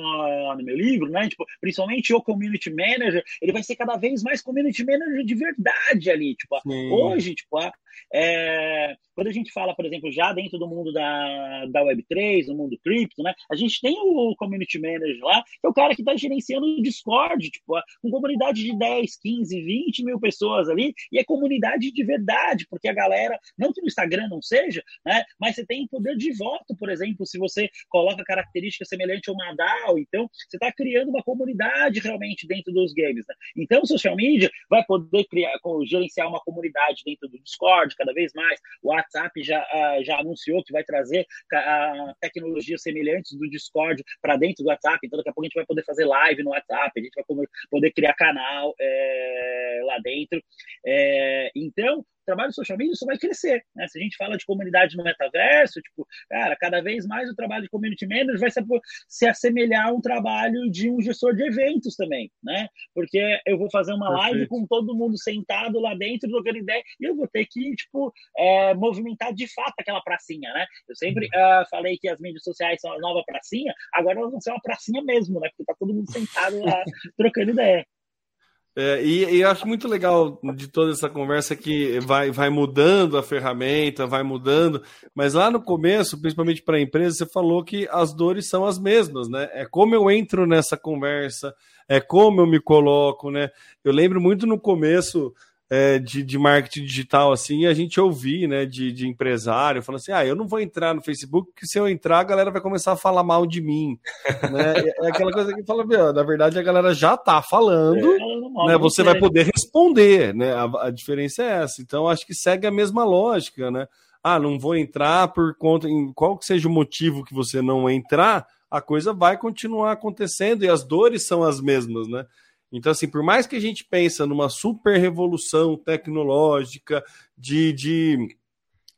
no, meu livro, né? Tipo, principalmente o community manager, ele vai ser cada vez mais community manager de verdade ali. Tipo, Sim. hoje, tipo, uh, é, quando a gente fala, por exemplo, já dentro do mundo da, da Web3, no mundo cripto, né? A gente tem o community manager lá, que é o cara que está gerenciando o Discord, tipo, com comunidade de 10, 15, 20 mil pessoas ali, e é comunidade de verdade, porque a galera, não que no Instagram não seja, né? Mas você tem poder de voto, por exemplo, se você coloca características semelhantes ao Nadal, então você está criando uma comunidade realmente dentro dos games, né? Então social media vai poder criar, gerenciar uma comunidade dentro do Discord cada vez mais, o WhatsApp já, uh, já anunciou que vai trazer uh, tecnologias semelhantes do Discord para dentro do WhatsApp. Então, daqui a pouco a gente vai poder fazer live no WhatsApp, a gente vai poder criar canal é, lá dentro. É, então, trabalho social media só vai crescer. Né? Se a gente fala de comunidade no metaverso, tipo, cara, cada vez mais o trabalho de community manager vai se, se assemelhar a um trabalho de um gestor de eventos também, né? Porque eu vou fazer uma Perfeito. live com todo mundo sentado lá dentro, trocando ideia, e eu vou ter que, tipo, é, movimentar de fato aquela pracinha, né? Eu sempre uh, falei que as mídias sociais são a nova pracinha, agora elas vão ser uma pracinha mesmo, né? Porque tá todo mundo sentado lá [laughs] trocando ideia. É, e, e acho muito legal de toda essa conversa que vai, vai mudando a ferramenta, vai mudando, mas lá no começo, principalmente para a empresa, você falou que as dores são as mesmas, né? É como eu entro nessa conversa, é como eu me coloco, né? Eu lembro muito no começo é, de, de marketing digital, assim, a gente ouvir, né, de, de empresário, falando assim, ah, eu não vou entrar no Facebook, porque se eu entrar, a galera vai começar a falar mal de mim, [laughs] né? É, é aquela coisa que fala, meu, na verdade, a galera já tá falando, é, né, você vai poder responder, né, a, a diferença é essa, então acho que segue a mesma lógica, né, ah, não vou entrar por conta, em qual que seja o motivo que você não entrar, a coisa vai continuar acontecendo e as dores são as mesmas, né? Então, assim, por mais que a gente pense numa super revolução tecnológica, de, de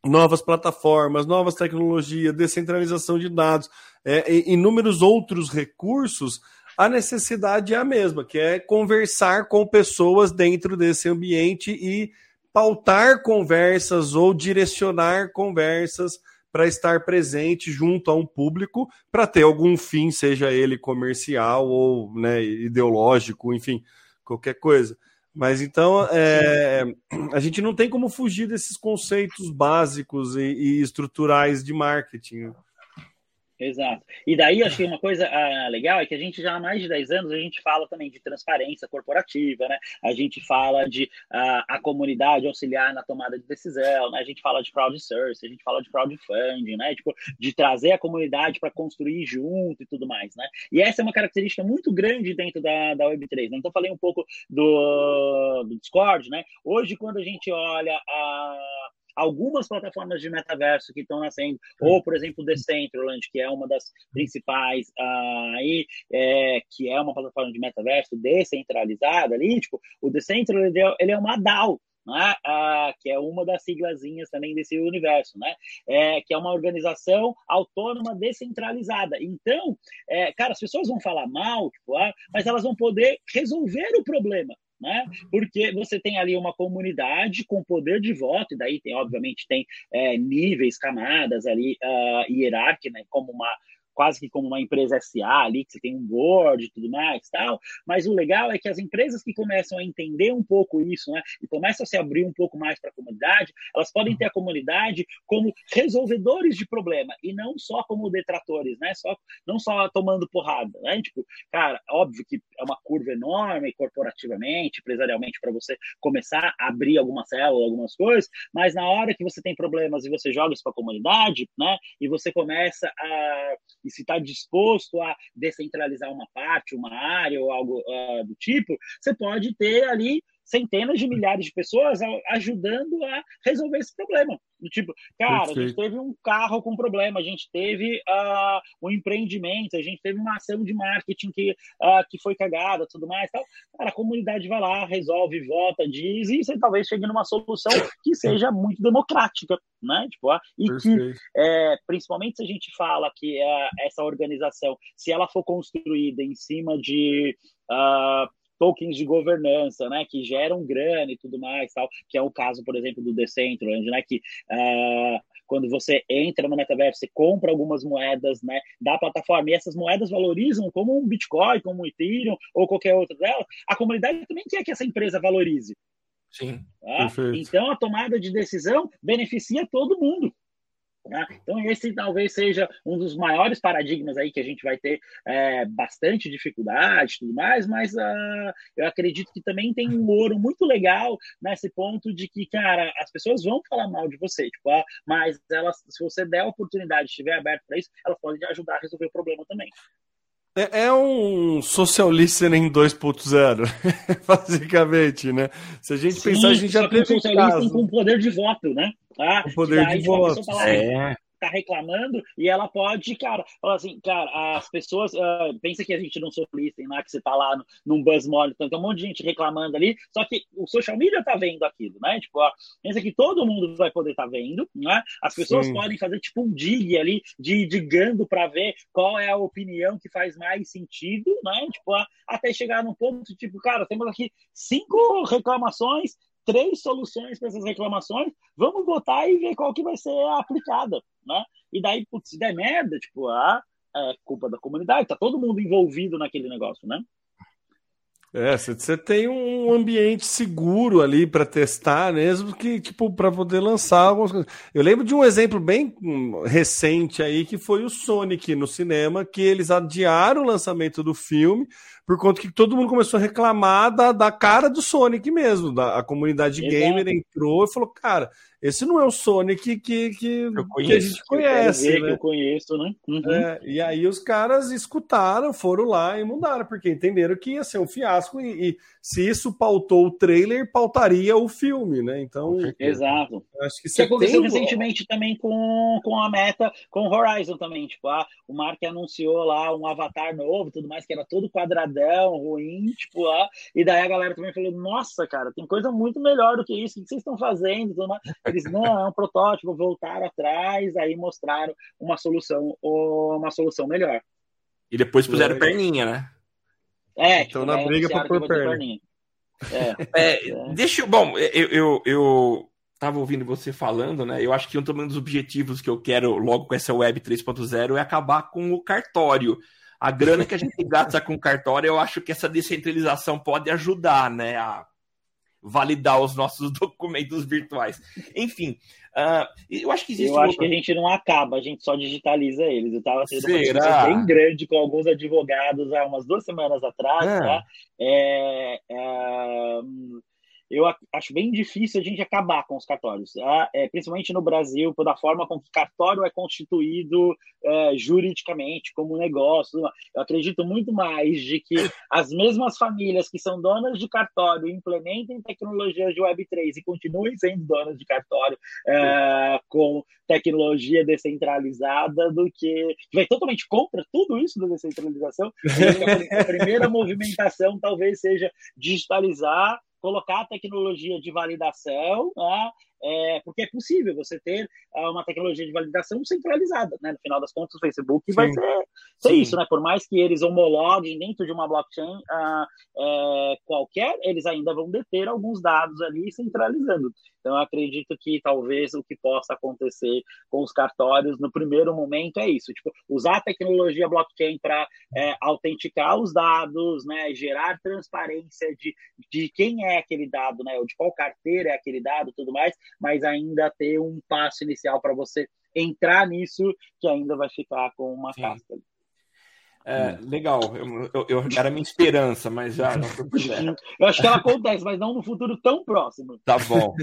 novas plataformas, novas tecnologias, descentralização de dados, é, inúmeros outros recursos, a necessidade é a mesma, que é conversar com pessoas dentro desse ambiente e pautar conversas ou direcionar conversas para estar presente junto a um público para ter algum fim, seja ele comercial ou né, ideológico, enfim, qualquer coisa. Mas então é, a gente não tem como fugir desses conceitos básicos e, e estruturais de marketing. Exato. E daí, acho que uma coisa ah, legal é que a gente já há mais de 10 anos, a gente fala também de transparência corporativa, né? A gente fala de ah, a comunidade auxiliar na tomada de decisão, né? A gente fala de crowdsourcing, a gente fala de crowdfunding, né? Tipo, de trazer a comunidade para construir junto e tudo mais, né? E essa é uma característica muito grande dentro da, da Web3, né? Então, falei um pouco do, do Discord, né? Hoje, quando a gente olha a algumas plataformas de metaverso que estão nascendo, ou, por exemplo, Decentraland, que é uma das principais uh, aí, é, que é uma plataforma de metaverso descentralizada ali, tipo, o Decentraland, ele é uma DAO, né? Ah, que é uma das siglazinhas também desse universo, né? É, que é uma organização autônoma descentralizada. Então, é, cara, as pessoas vão falar mal, tipo, ah, mas elas vão poder resolver o problema né? Porque você tem ali uma comunidade com poder de voto, e daí tem, obviamente, tem é, níveis, camadas ali, uh, hierárquica, né? como uma quase que como uma empresa SA ali, que você tem um board e tudo mais tal. Mas o legal é que as empresas que começam a entender um pouco isso, né, e começam a se abrir um pouco mais para a comunidade, elas podem ter a comunidade como resolvedores de problema e não só como detratores, né? Só, não só tomando porrada, né? Tipo, cara, óbvio que é uma curva enorme corporativamente, empresarialmente, para você começar a abrir alguma célula, algumas coisas, mas na hora que você tem problemas e você joga isso para a comunidade, né? E você começa a e se está disposto a descentralizar uma parte, uma área ou algo uh, do tipo, você pode ter ali centenas de milhares de pessoas ajudando a resolver esse problema. Do tipo, cara, Perfeito. a gente teve um carro com problema, a gente teve uh, um empreendimento, a gente teve uma ação de marketing que, uh, que foi cagada, tudo mais. Tal. Cara, a comunidade vai lá, resolve, vota, diz, e você talvez chegue numa solução que seja muito democrática, né? Tipo, uh, e Perfeito. que, é, principalmente se a gente fala que essa organização, se ela for construída em cima de tokens de governança, né, que geram grana e tudo mais, tal, que é o caso, por exemplo, do Decentraland, né, que uh, quando você entra no metaverso, você compra algumas moedas, né, da plataforma, e essas moedas valorizam como um Bitcoin, como um Ethereum ou qualquer outra delas, a comunidade também quer que essa empresa valorize. Sim. Tá? Então, a tomada de decisão beneficia todo mundo. Né? Então, esse talvez seja um dos maiores paradigmas aí que a gente vai ter é, bastante dificuldade tudo mais, mas uh, eu acredito que também tem um ouro muito legal nesse ponto de que, cara, as pessoas vão falar mal de você, tipo, uh, mas elas, se você der a oportunidade, estiver aberto para isso, elas podem ajudar a resolver o problema também. É, é um social listening 2.0, basicamente, né? Se a gente Sim, pensar, a gente já teve um social listening com poder de voto, né? Tá? O poder de voto. É tá reclamando e ela pode, cara, falar assim, cara, as pessoas, uh, pensa que a gente não solista lá, que você tá lá no, num buzz monitor, então tem um monte de gente reclamando ali, só que o social media tá vendo aquilo, né? Tipo, ó, pensa que todo mundo vai poder estar tá vendo, né? As pessoas Sim. podem fazer tipo um dig ali, de digando para ver qual é a opinião que faz mais sentido, né? Tipo, ó, até chegar num ponto, tipo, cara, temos aqui cinco reclamações, três soluções para essas reclamações, vamos votar e ver qual que vai ser aplicada, né? E daí, putz, se der merda, tipo, ah, é culpa da comunidade, tá todo mundo envolvido naquele negócio, né? É, você tem um ambiente seguro ali para testar, mesmo que, tipo, para poder lançar algumas coisas. Eu lembro de um exemplo bem hum, recente aí, que foi o Sonic no cinema, que eles adiaram o lançamento do filme por conta que todo mundo começou a reclamar da, da cara do Sonic mesmo. Da, a comunidade Exato. gamer entrou e falou, cara, esse não é o Sonic que, que, que a gente conhece. né? Que eu conheço, né? Uhum. É, e aí os caras escutaram, foram lá e mudaram, porque entenderam que ia ser um fiasco e, e se isso pautou o trailer, pautaria o filme, né? Então. Exato. Acho que isso aconteceu tem... recentemente também com, com a meta, com o Horizon também. Tipo, ah, o Mark anunciou lá um avatar novo tudo mais, que era todo quadradão, ruim, tipo, ah, e daí a galera também falou: nossa, cara, tem coisa muito melhor do que isso, o que vocês estão fazendo? Eles, não, é um protótipo, voltaram atrás, aí mostraram uma solução, uma solução melhor. E depois puseram perninha, né? É, então na briga para pôr perna. É, [laughs] é, deixa eu. Bom, eu, eu, eu tava ouvindo você falando, né? Eu acho que um dos objetivos que eu quero logo com essa web 3.0 é acabar com o cartório. A grana que a gente gasta com cartório, eu acho que essa descentralização pode ajudar, né? A validar os nossos [laughs] documentos virtuais. Enfim, uh, eu acho que existe. Eu acho que a gente não acaba, a gente só digitaliza eles. Eu estava tendo uma bem grande com alguns advogados há umas duas semanas atrás, ah. tá? É, é, eu acho bem difícil a gente acabar com os cartórios, tá? é, principalmente no Brasil, da forma com que cartório é constituído é, juridicamente como negócio. Eu acredito muito mais de que as mesmas famílias que são donas de cartório implementem tecnologias de Web3 e continuem sendo donas de cartório é, com tecnologia descentralizada do que, que vai totalmente contra tudo isso da descentralização. a primeira [laughs] movimentação talvez seja digitalizar colocar a tecnologia de validação né, é, porque é possível você ter uh, uma tecnologia de validação centralizada, né? No final das contas, o Facebook Sim. vai ser, ser isso, né? Por mais que eles homologuem dentro de uma blockchain uh, é, qualquer, eles ainda vão deter alguns dados ali centralizando. Então, eu acredito que talvez o que possa acontecer com os cartórios no primeiro momento é isso, tipo, usar a tecnologia blockchain para é, autenticar os dados, né, gerar transparência de, de quem é aquele dado, né, ou de qual carteira é aquele dado, tudo mais, mas ainda ter um passo inicial para você entrar nisso que ainda vai ficar com uma Sim. casca. É, legal, eu, eu, eu, era minha esperança, mas já não foi [laughs] Eu acho que ela acontece, mas não no futuro tão próximo. Tá bom.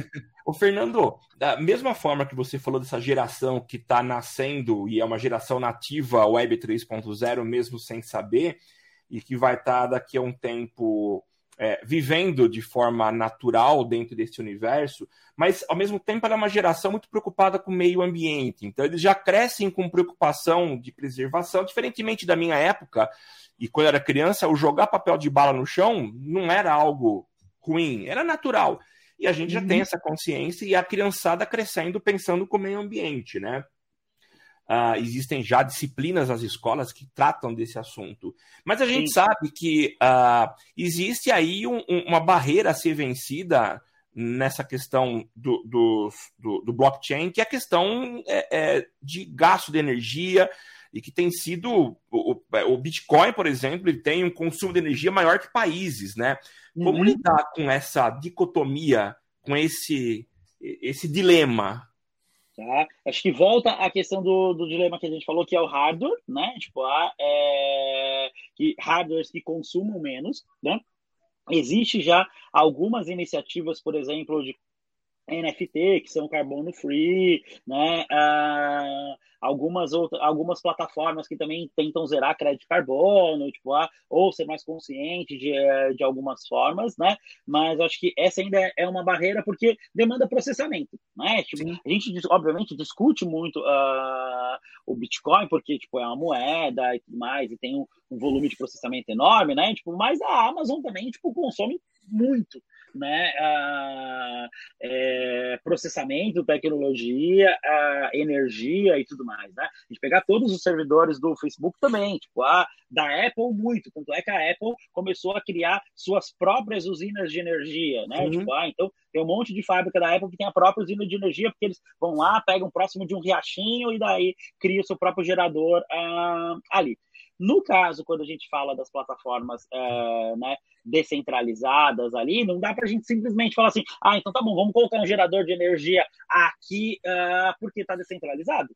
O Fernando, da mesma forma que você falou dessa geração que está nascendo e é uma geração nativa Web 3.0, mesmo sem saber, e que vai estar tá daqui a um tempo é, vivendo de forma natural dentro desse universo, mas ao mesmo tempo ela é uma geração muito preocupada com o meio ambiente. Então eles já crescem com preocupação de preservação, diferentemente da minha época. E quando eu era criança, o jogar papel de bala no chão não era algo ruim, era natural. E a gente já tem uhum. essa consciência e a criançada crescendo pensando com o meio ambiente, né? Uh, existem já disciplinas nas escolas que tratam desse assunto. Mas a gente Sim. sabe que uh, existe aí um, um, uma barreira a ser vencida nessa questão do, do, do, do blockchain, que é a questão é, é, de gasto de energia e que tem sido o, o, Bitcoin, por exemplo, ele tem um consumo de energia maior que países, né? Como uhum. lidar com essa dicotomia, com esse esse dilema? Tá? Acho que volta à questão do, do dilema que a gente falou, que é o hardware, né? Tipo, ah, é, que hardwares que consumam menos, né? Existe já algumas iniciativas, por exemplo, de NFT, que são carbono free, né? Ah, algumas outras, algumas plataformas que também tentam zerar crédito de carbono, tipo, ah, ou ser mais consciente de, eh, de algumas formas, né? Mas acho que essa ainda é uma barreira porque demanda processamento, né? Tipo, a gente, obviamente, discute muito uh, o Bitcoin porque, tipo, é uma moeda e tudo mais, e tem um, um volume de processamento enorme, né? Tipo, mas a Amazon também, tipo, consome muito né, a, é, processamento, tecnologia, a energia e tudo mais, né? A gente pegar todos os servidores do Facebook também, tipo, a da Apple muito, tanto é que a Apple começou a criar suas próprias usinas de energia, né? Uhum. Tipo, ah, então tem um monte de fábrica da Apple que tem a própria usina de energia, porque eles vão lá, pegam próximo de um riachinho e daí cria o seu próprio gerador ah, ali. No caso, quando a gente fala das plataformas uh, né, descentralizadas ali, não dá para a gente simplesmente falar assim, ah, então tá bom, vamos colocar um gerador de energia aqui uh, porque está descentralizado.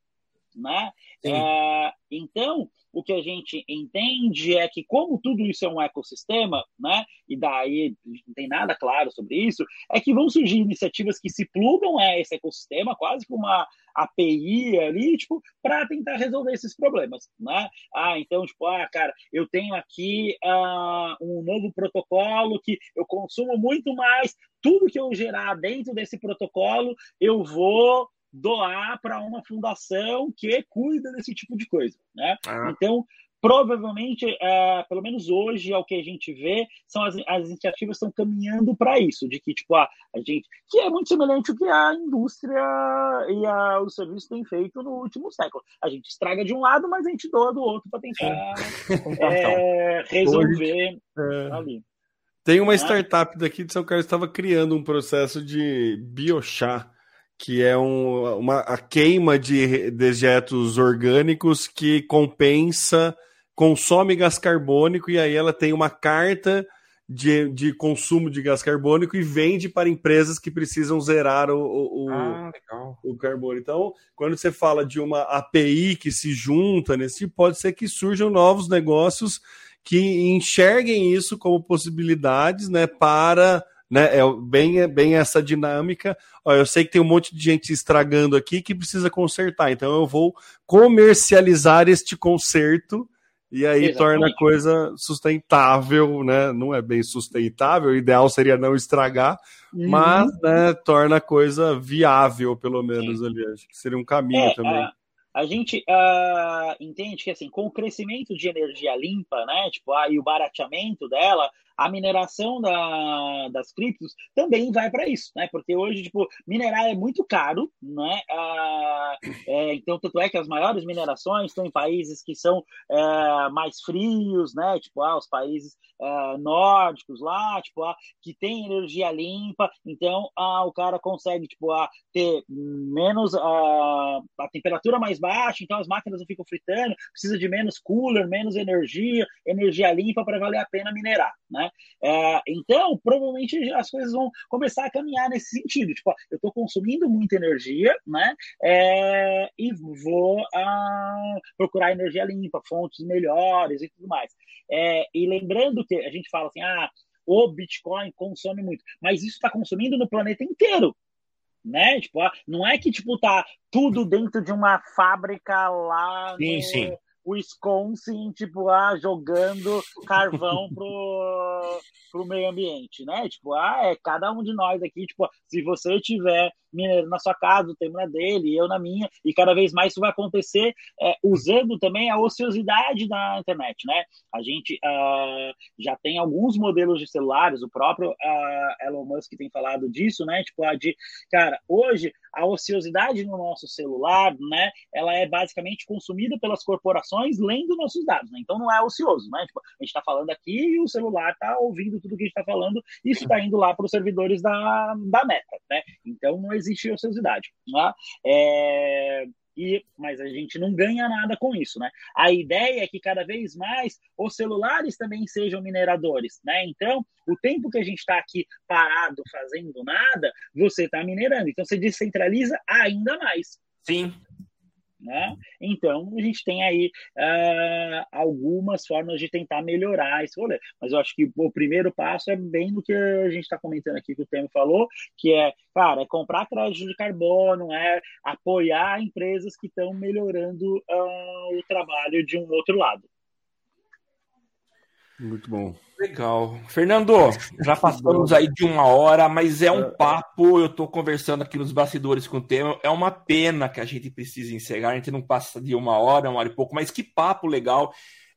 Né? Uh, então, o que a gente entende é que, como tudo isso é um ecossistema, né, e daí não tem nada claro sobre isso, é que vão surgir iniciativas que se plugam a esse ecossistema, quase como uma API ali, tipo, para tentar resolver esses problemas, né? Ah, então, tipo, ah, cara, eu tenho aqui uh, um novo protocolo que eu consumo muito mais, tudo que eu gerar dentro desse protocolo, eu vou doar para uma fundação que cuida desse tipo de coisa, né? Ah. Então, provavelmente, é, pelo menos hoje, ao que a gente vê, são as, as iniciativas estão caminhando para isso, de que, tipo, a, a gente, que é muito semelhante ao que a indústria e a, o serviço têm feito no último século. A gente estraga de um lado, mas a gente doa do outro para tentar é, [laughs] resolver hoje, é... ali. Tem uma startup daqui de São Carlos que estava criando um processo de biochá que é um, uma, a queima de dejetos orgânicos que compensa, consome gás carbônico e aí ela tem uma carta de, de consumo de gás carbônico e vende para empresas que precisam zerar o, o, ah, o carbono. Então, quando você fala de uma API que se junta nesse, pode ser que surjam novos negócios que enxerguem isso como possibilidades né, para né? É bem, bem essa dinâmica. Ó, eu sei que tem um monte de gente estragando aqui que precisa consertar, então eu vou comercializar este conserto e aí Exatamente. torna a coisa sustentável, né? Não é bem sustentável, o ideal seria não estragar, uhum. mas né, torna a coisa viável, pelo menos Sim. ali. Acho que seria um caminho é, também. A, a gente uh, entende que assim, com o crescimento de energia limpa, né? Tipo, ah, e o barateamento dela, a mineração da, das criptos também vai para isso, né? Porque hoje, tipo, minerar é muito caro, né? Ah, é, então, tanto é que as maiores minerações estão em países que são é, mais frios, né? Tipo, ah, os países é, nórdicos lá, tipo, ah, que tem energia limpa, então ah, o cara consegue, tipo, ah, ter menos ah, a temperatura mais baixa, então as máquinas não ficam fritando, precisa de menos cooler, menos energia, energia limpa para valer a pena minerar, né? É, então, provavelmente as coisas vão começar a caminhar nesse sentido, tipo, eu estou consumindo muita energia, né? É, e vou ah, procurar energia limpa, fontes melhores e tudo mais. É, e lembrando que a gente fala assim, ah, o Bitcoin consome muito, mas isso está consumindo no planeta inteiro né? Tipo, não é que tipo tá tudo dentro de uma fábrica lá sim, no sim. Wisconsin, tipo, ah, jogando carvão pro, pro meio ambiente, né? Tipo, ah, é cada um de nós aqui, tipo, se você tiver mineiro na sua casa, tem na dele, eu na minha, e cada vez mais isso vai acontecer é, usando também a ociosidade da internet, né? A gente uh, já tem alguns modelos de celulares, o próprio uh, Elon Musk tem falado disso, né? Tipo, a de, cara, hoje a ociosidade no nosso celular, né? Ela é basicamente consumida pelas corporações lendo nossos dados, né? Então não é ocioso, né? Tipo, a gente está falando aqui e o celular está ouvindo tudo que a gente está falando, isso está indo lá para os servidores da, da Meta, né? Então não existe ociosidade, né? É, e, mas a gente não ganha nada com isso, né? A ideia é que cada vez mais os celulares também sejam mineradores, né? Então, o tempo que a gente está aqui parado fazendo nada, você está minerando. Então, você descentraliza ainda mais. Sim. Né? Então, a gente tem aí uh, algumas formas de tentar melhorar esse rolê. Mas eu acho que o primeiro passo é bem do que a gente está comentando aqui, que o Temo falou, que é, cara, é comprar crédito de carbono, é apoiar empresas que estão melhorando uh, o trabalho de um outro lado. Muito bom. Legal. Fernando, já passamos aí de uma hora, mas é um é. papo. Eu estou conversando aqui nos bastidores com o tema. É uma pena que a gente precise encerrar. A gente não passa de uma hora, uma hora e pouco, mas que papo legal.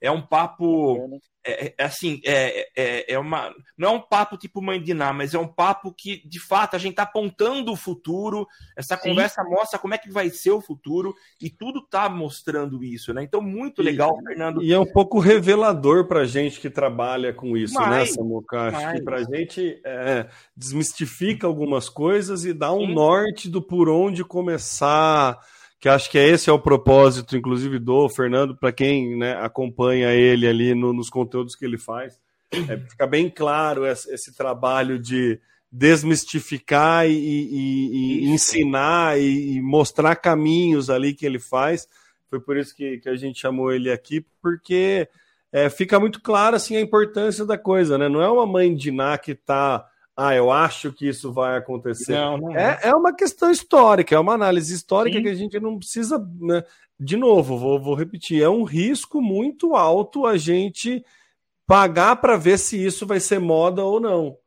É um papo é, é, assim, é, é, é, uma. Não é um papo tipo mãe de Ná, mas é um papo que, de fato, a gente está apontando o futuro. Essa Sim. conversa mostra como é que vai ser o futuro e tudo está mostrando isso, né? Então, muito legal, e, Fernando. E é um pouco revelador para gente que trabalha com isso, né, mas, né, Samuca? Acho que para gente é, desmistifica algumas coisas e dá um Sim. norte do por onde começar que acho que é esse é o propósito, inclusive, do Fernando, para quem né, acompanha ele ali no, nos conteúdos que ele faz. É, fica bem claro esse, esse trabalho de desmistificar e, e, e ensinar e, e, mostrar caminhos ali que ele faz. Foi por isso que, que a gente chamou ele aqui, porque é, fica muito claro assim, a importância da coisa, né? Não é uma mãe de Ná que está ah, eu acho que isso vai acontecer. Não, não é. é. é uma questão histórica, é uma análise histórica Sim. que a gente não precisa. Né? De novo, vou, vou repetir: é um risco muito alto a gente pagar para ver se isso vai ser moda ou não.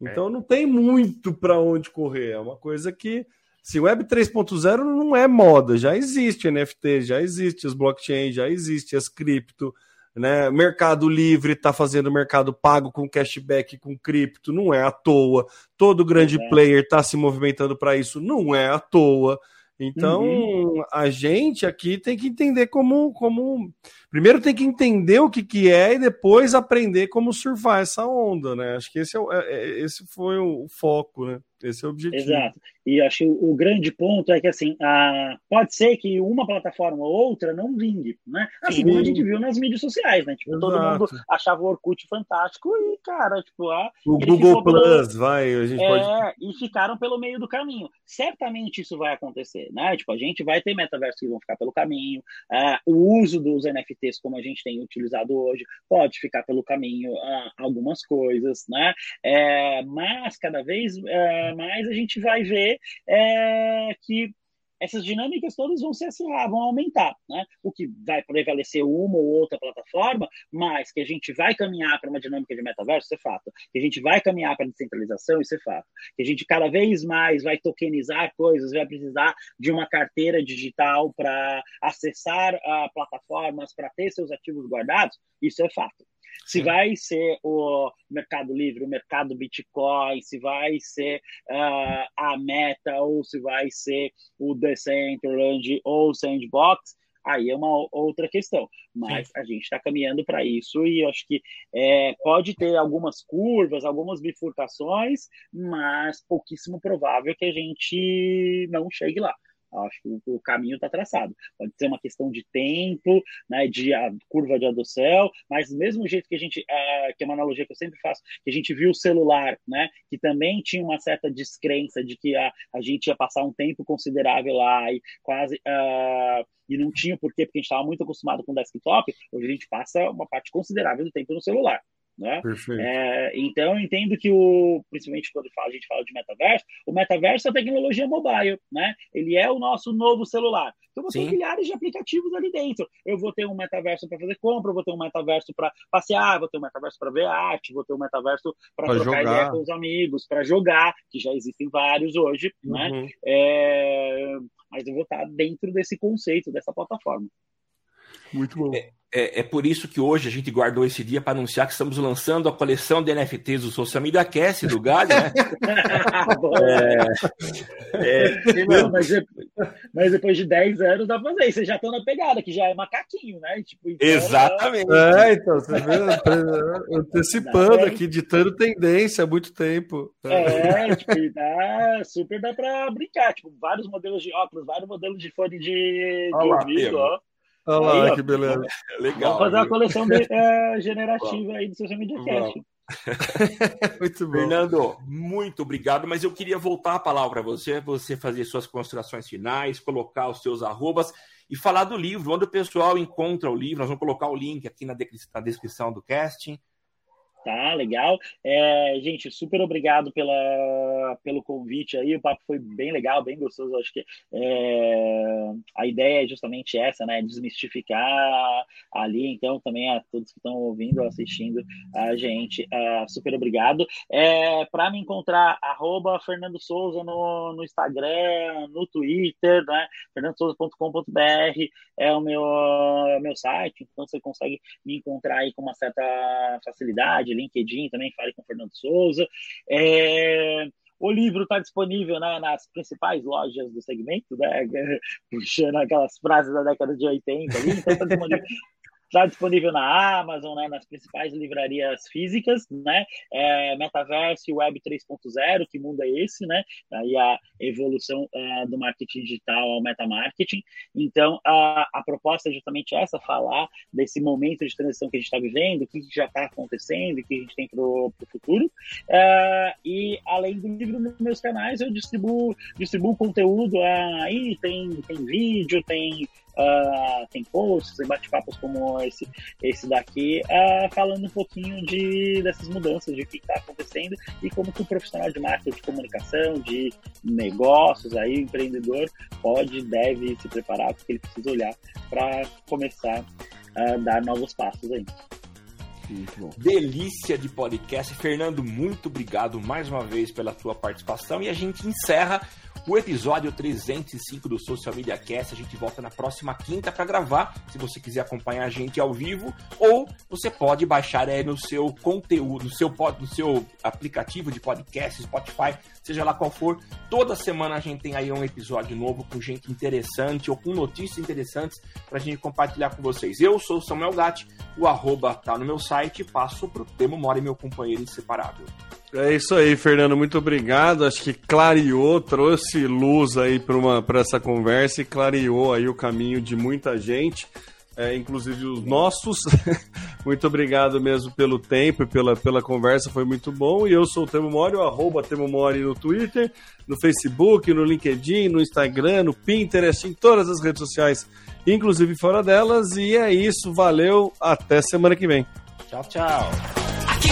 Então é. não tem muito para onde correr. É uma coisa que. Se Web 3.0 não é moda, já existe NFT, já existe as blockchain, já existe as cripto, né? Mercado Livre está fazendo mercado pago com cashback, com cripto, não é à toa. Todo grande é. player está se movimentando para isso, não é à toa. Então, uhum. a gente aqui tem que entender como, como. Primeiro tem que entender o que, que é e depois aprender como surfar essa onda, né? Acho que esse, é, é, é esse foi o foco, né? Esse é o objetivo. Exato. E acho que o grande ponto é que assim, a... pode ser que uma plataforma ou outra não vingue, né? Assim como a gente viu nas mídias sociais, né? Tipo, Exato. todo mundo achava o Orkut fantástico e, cara, tipo, a... o Google Plus, pelo... vai, a gente é, pode. E ficaram pelo meio do caminho. Certamente isso vai acontecer, né? Tipo, a gente vai ter metaversos que vão ficar pelo caminho, uh, o uso dos NFTs, como a gente tem utilizado hoje, pode ficar pelo caminho uh, algumas coisas, né? É, mas cada vez. Uh, mas a gente vai ver é, que essas dinâmicas todas vão se acirrar, vão aumentar, né? O que vai prevalecer uma ou outra plataforma, mas que a gente vai caminhar para uma dinâmica de metaverso, isso é fato. Que a gente vai caminhar para descentralização, isso é fato. Que a gente cada vez mais vai tokenizar coisas, vai precisar de uma carteira digital para acessar uh, plataformas, para ter seus ativos guardados, isso é fato. Se vai ser o Mercado Livre, o mercado Bitcoin, se vai ser uh, a Meta ou se vai ser o Decentraland ou o Sandbox, aí é uma outra questão. Mas Sim. a gente está caminhando para isso e eu acho que é, pode ter algumas curvas, algumas bifurcações, mas pouquíssimo provável que a gente não chegue lá. Acho que o, caminho está traçado. Pode ser uma questão de tempo, né, de a curva de adoção, mas do mesmo jeito que a gente, uh, que é uma analogia que eu sempre faço, que a gente viu o celular, né, que também tinha uma certa descrença de que a, a gente ia passar um tempo considerável lá e quase e não tinha porquê, porque a gente estava muito acostumado com desktop, hoje a gente passa uma parte considerável do tempo no celular. Né? É, então, eu entendo que, o, principalmente quando a gente fala de metaverso, o metaverso é a tecnologia mobile, né? ele é o nosso novo celular. Então, vou ter milhares de aplicativos ali dentro. Eu vou ter um metaverso para fazer compra, vou ter um metaverso para passear, vou ter um metaverso para ver arte, vou ter um metaverso para trocar jogar. ideia com os amigos, para jogar, que já existem vários hoje. Né? Uhum. Né? É, mas eu vou estar dentro desse conceito, dessa plataforma. Muito bom. É, é, é, por isso que hoje a gente guardou esse dia para anunciar que estamos lançando a coleção de NFTs do Social Media Cast do Galho, né? [laughs] é, é, não, mas, mas, depois de 10 anos dá pra fazer. Vocês já estão na pegada, que já é macaquinho, né? Tipo, então, Exatamente. É, então, você vê, antecipando aqui, ditando tendência há muito tempo. É, tipo, dá, super dá para brincar. Tipo, vários modelos de óculos, vários modelos de fone de, de ouvido, ó. Olha lá, aí, que beleza. Legal. Vamos fazer uma coleção de, é, [laughs] generativa aí do Social Media Cast. muito bom. Fernando, muito obrigado, mas eu queria voltar a palavra para você, você fazer suas considerações finais, colocar os seus arrobas e falar do livro, onde o pessoal encontra o livro. Nós vamos colocar o link aqui na, descrição do casting. Tá, legal. É, gente, super obrigado pela, pelo convite aí. O papo foi bem legal, bem gostoso. Acho que é, a ideia é justamente essa, né? Desmistificar ali. Então, também a todos que estão ouvindo, assistindo a gente, é, super obrigado. É, Para me encontrar, arroba Fernando Souza no, no Instagram, no Twitter, né? fernandosouza.com.br é o meu, é meu site, então você consegue me encontrar aí com uma certa facilidade LinkedIn também, fale com o Fernando Souza. É, o livro está disponível né, nas principais lojas do segmento, né, [laughs] puxando aquelas frases da década de 80 ali, então está disponível [laughs] Está disponível na Amazon, né, nas principais livrarias físicas, né? É, Metaverse Web 3.0, que mundo é esse, né? Aí a evolução uh, do marketing digital ao metamarketing. Então, a, a proposta é justamente essa, falar desse momento de transição que a gente está vivendo, o que já está acontecendo, o que a gente tem para o futuro. Uh, e, além do livro, nos meus canais, eu distribuo, distribuo conteúdo aí, tem, tem vídeo, tem uh, tem posts, tem bate-papos como esse, esse daqui, uh, falando um pouquinho de, dessas mudanças, de o que está acontecendo e como que o profissional de marketing, de comunicação, de negócios, aí, o empreendedor, pode, deve se preparar, porque ele precisa olhar para começar a dar novos passos aí. Delícia de podcast. Fernando, muito obrigado mais uma vez pela tua participação e a gente encerra o episódio 305 do Social Media Cast. A gente volta na próxima quinta para gravar, se você quiser acompanhar a gente ao vivo, ou você pode baixar é, no seu conteúdo, no seu, no seu aplicativo de podcast, Spotify, seja lá qual for. Toda semana a gente tem aí um episódio novo com gente interessante ou com notícias interessantes para a gente compartilhar com vocês. Eu sou o Samuel Gatti, o arroba tá no meu site, passo pro Temo Mora, meu companheiro inseparável. É isso aí, Fernando. Muito obrigado. Acho que clareou, trouxe luz aí para essa conversa e clareou aí o caminho de muita gente, é, inclusive os nossos. [laughs] muito obrigado mesmo pelo tempo e pela, pela conversa, foi muito bom. E eu sou o Temo Mori, arroba Temo Mori no Twitter, no Facebook, no LinkedIn, no Instagram, no Pinterest, em todas as redes sociais, inclusive fora delas. E é isso, valeu, até semana que vem. Tchau, tchau.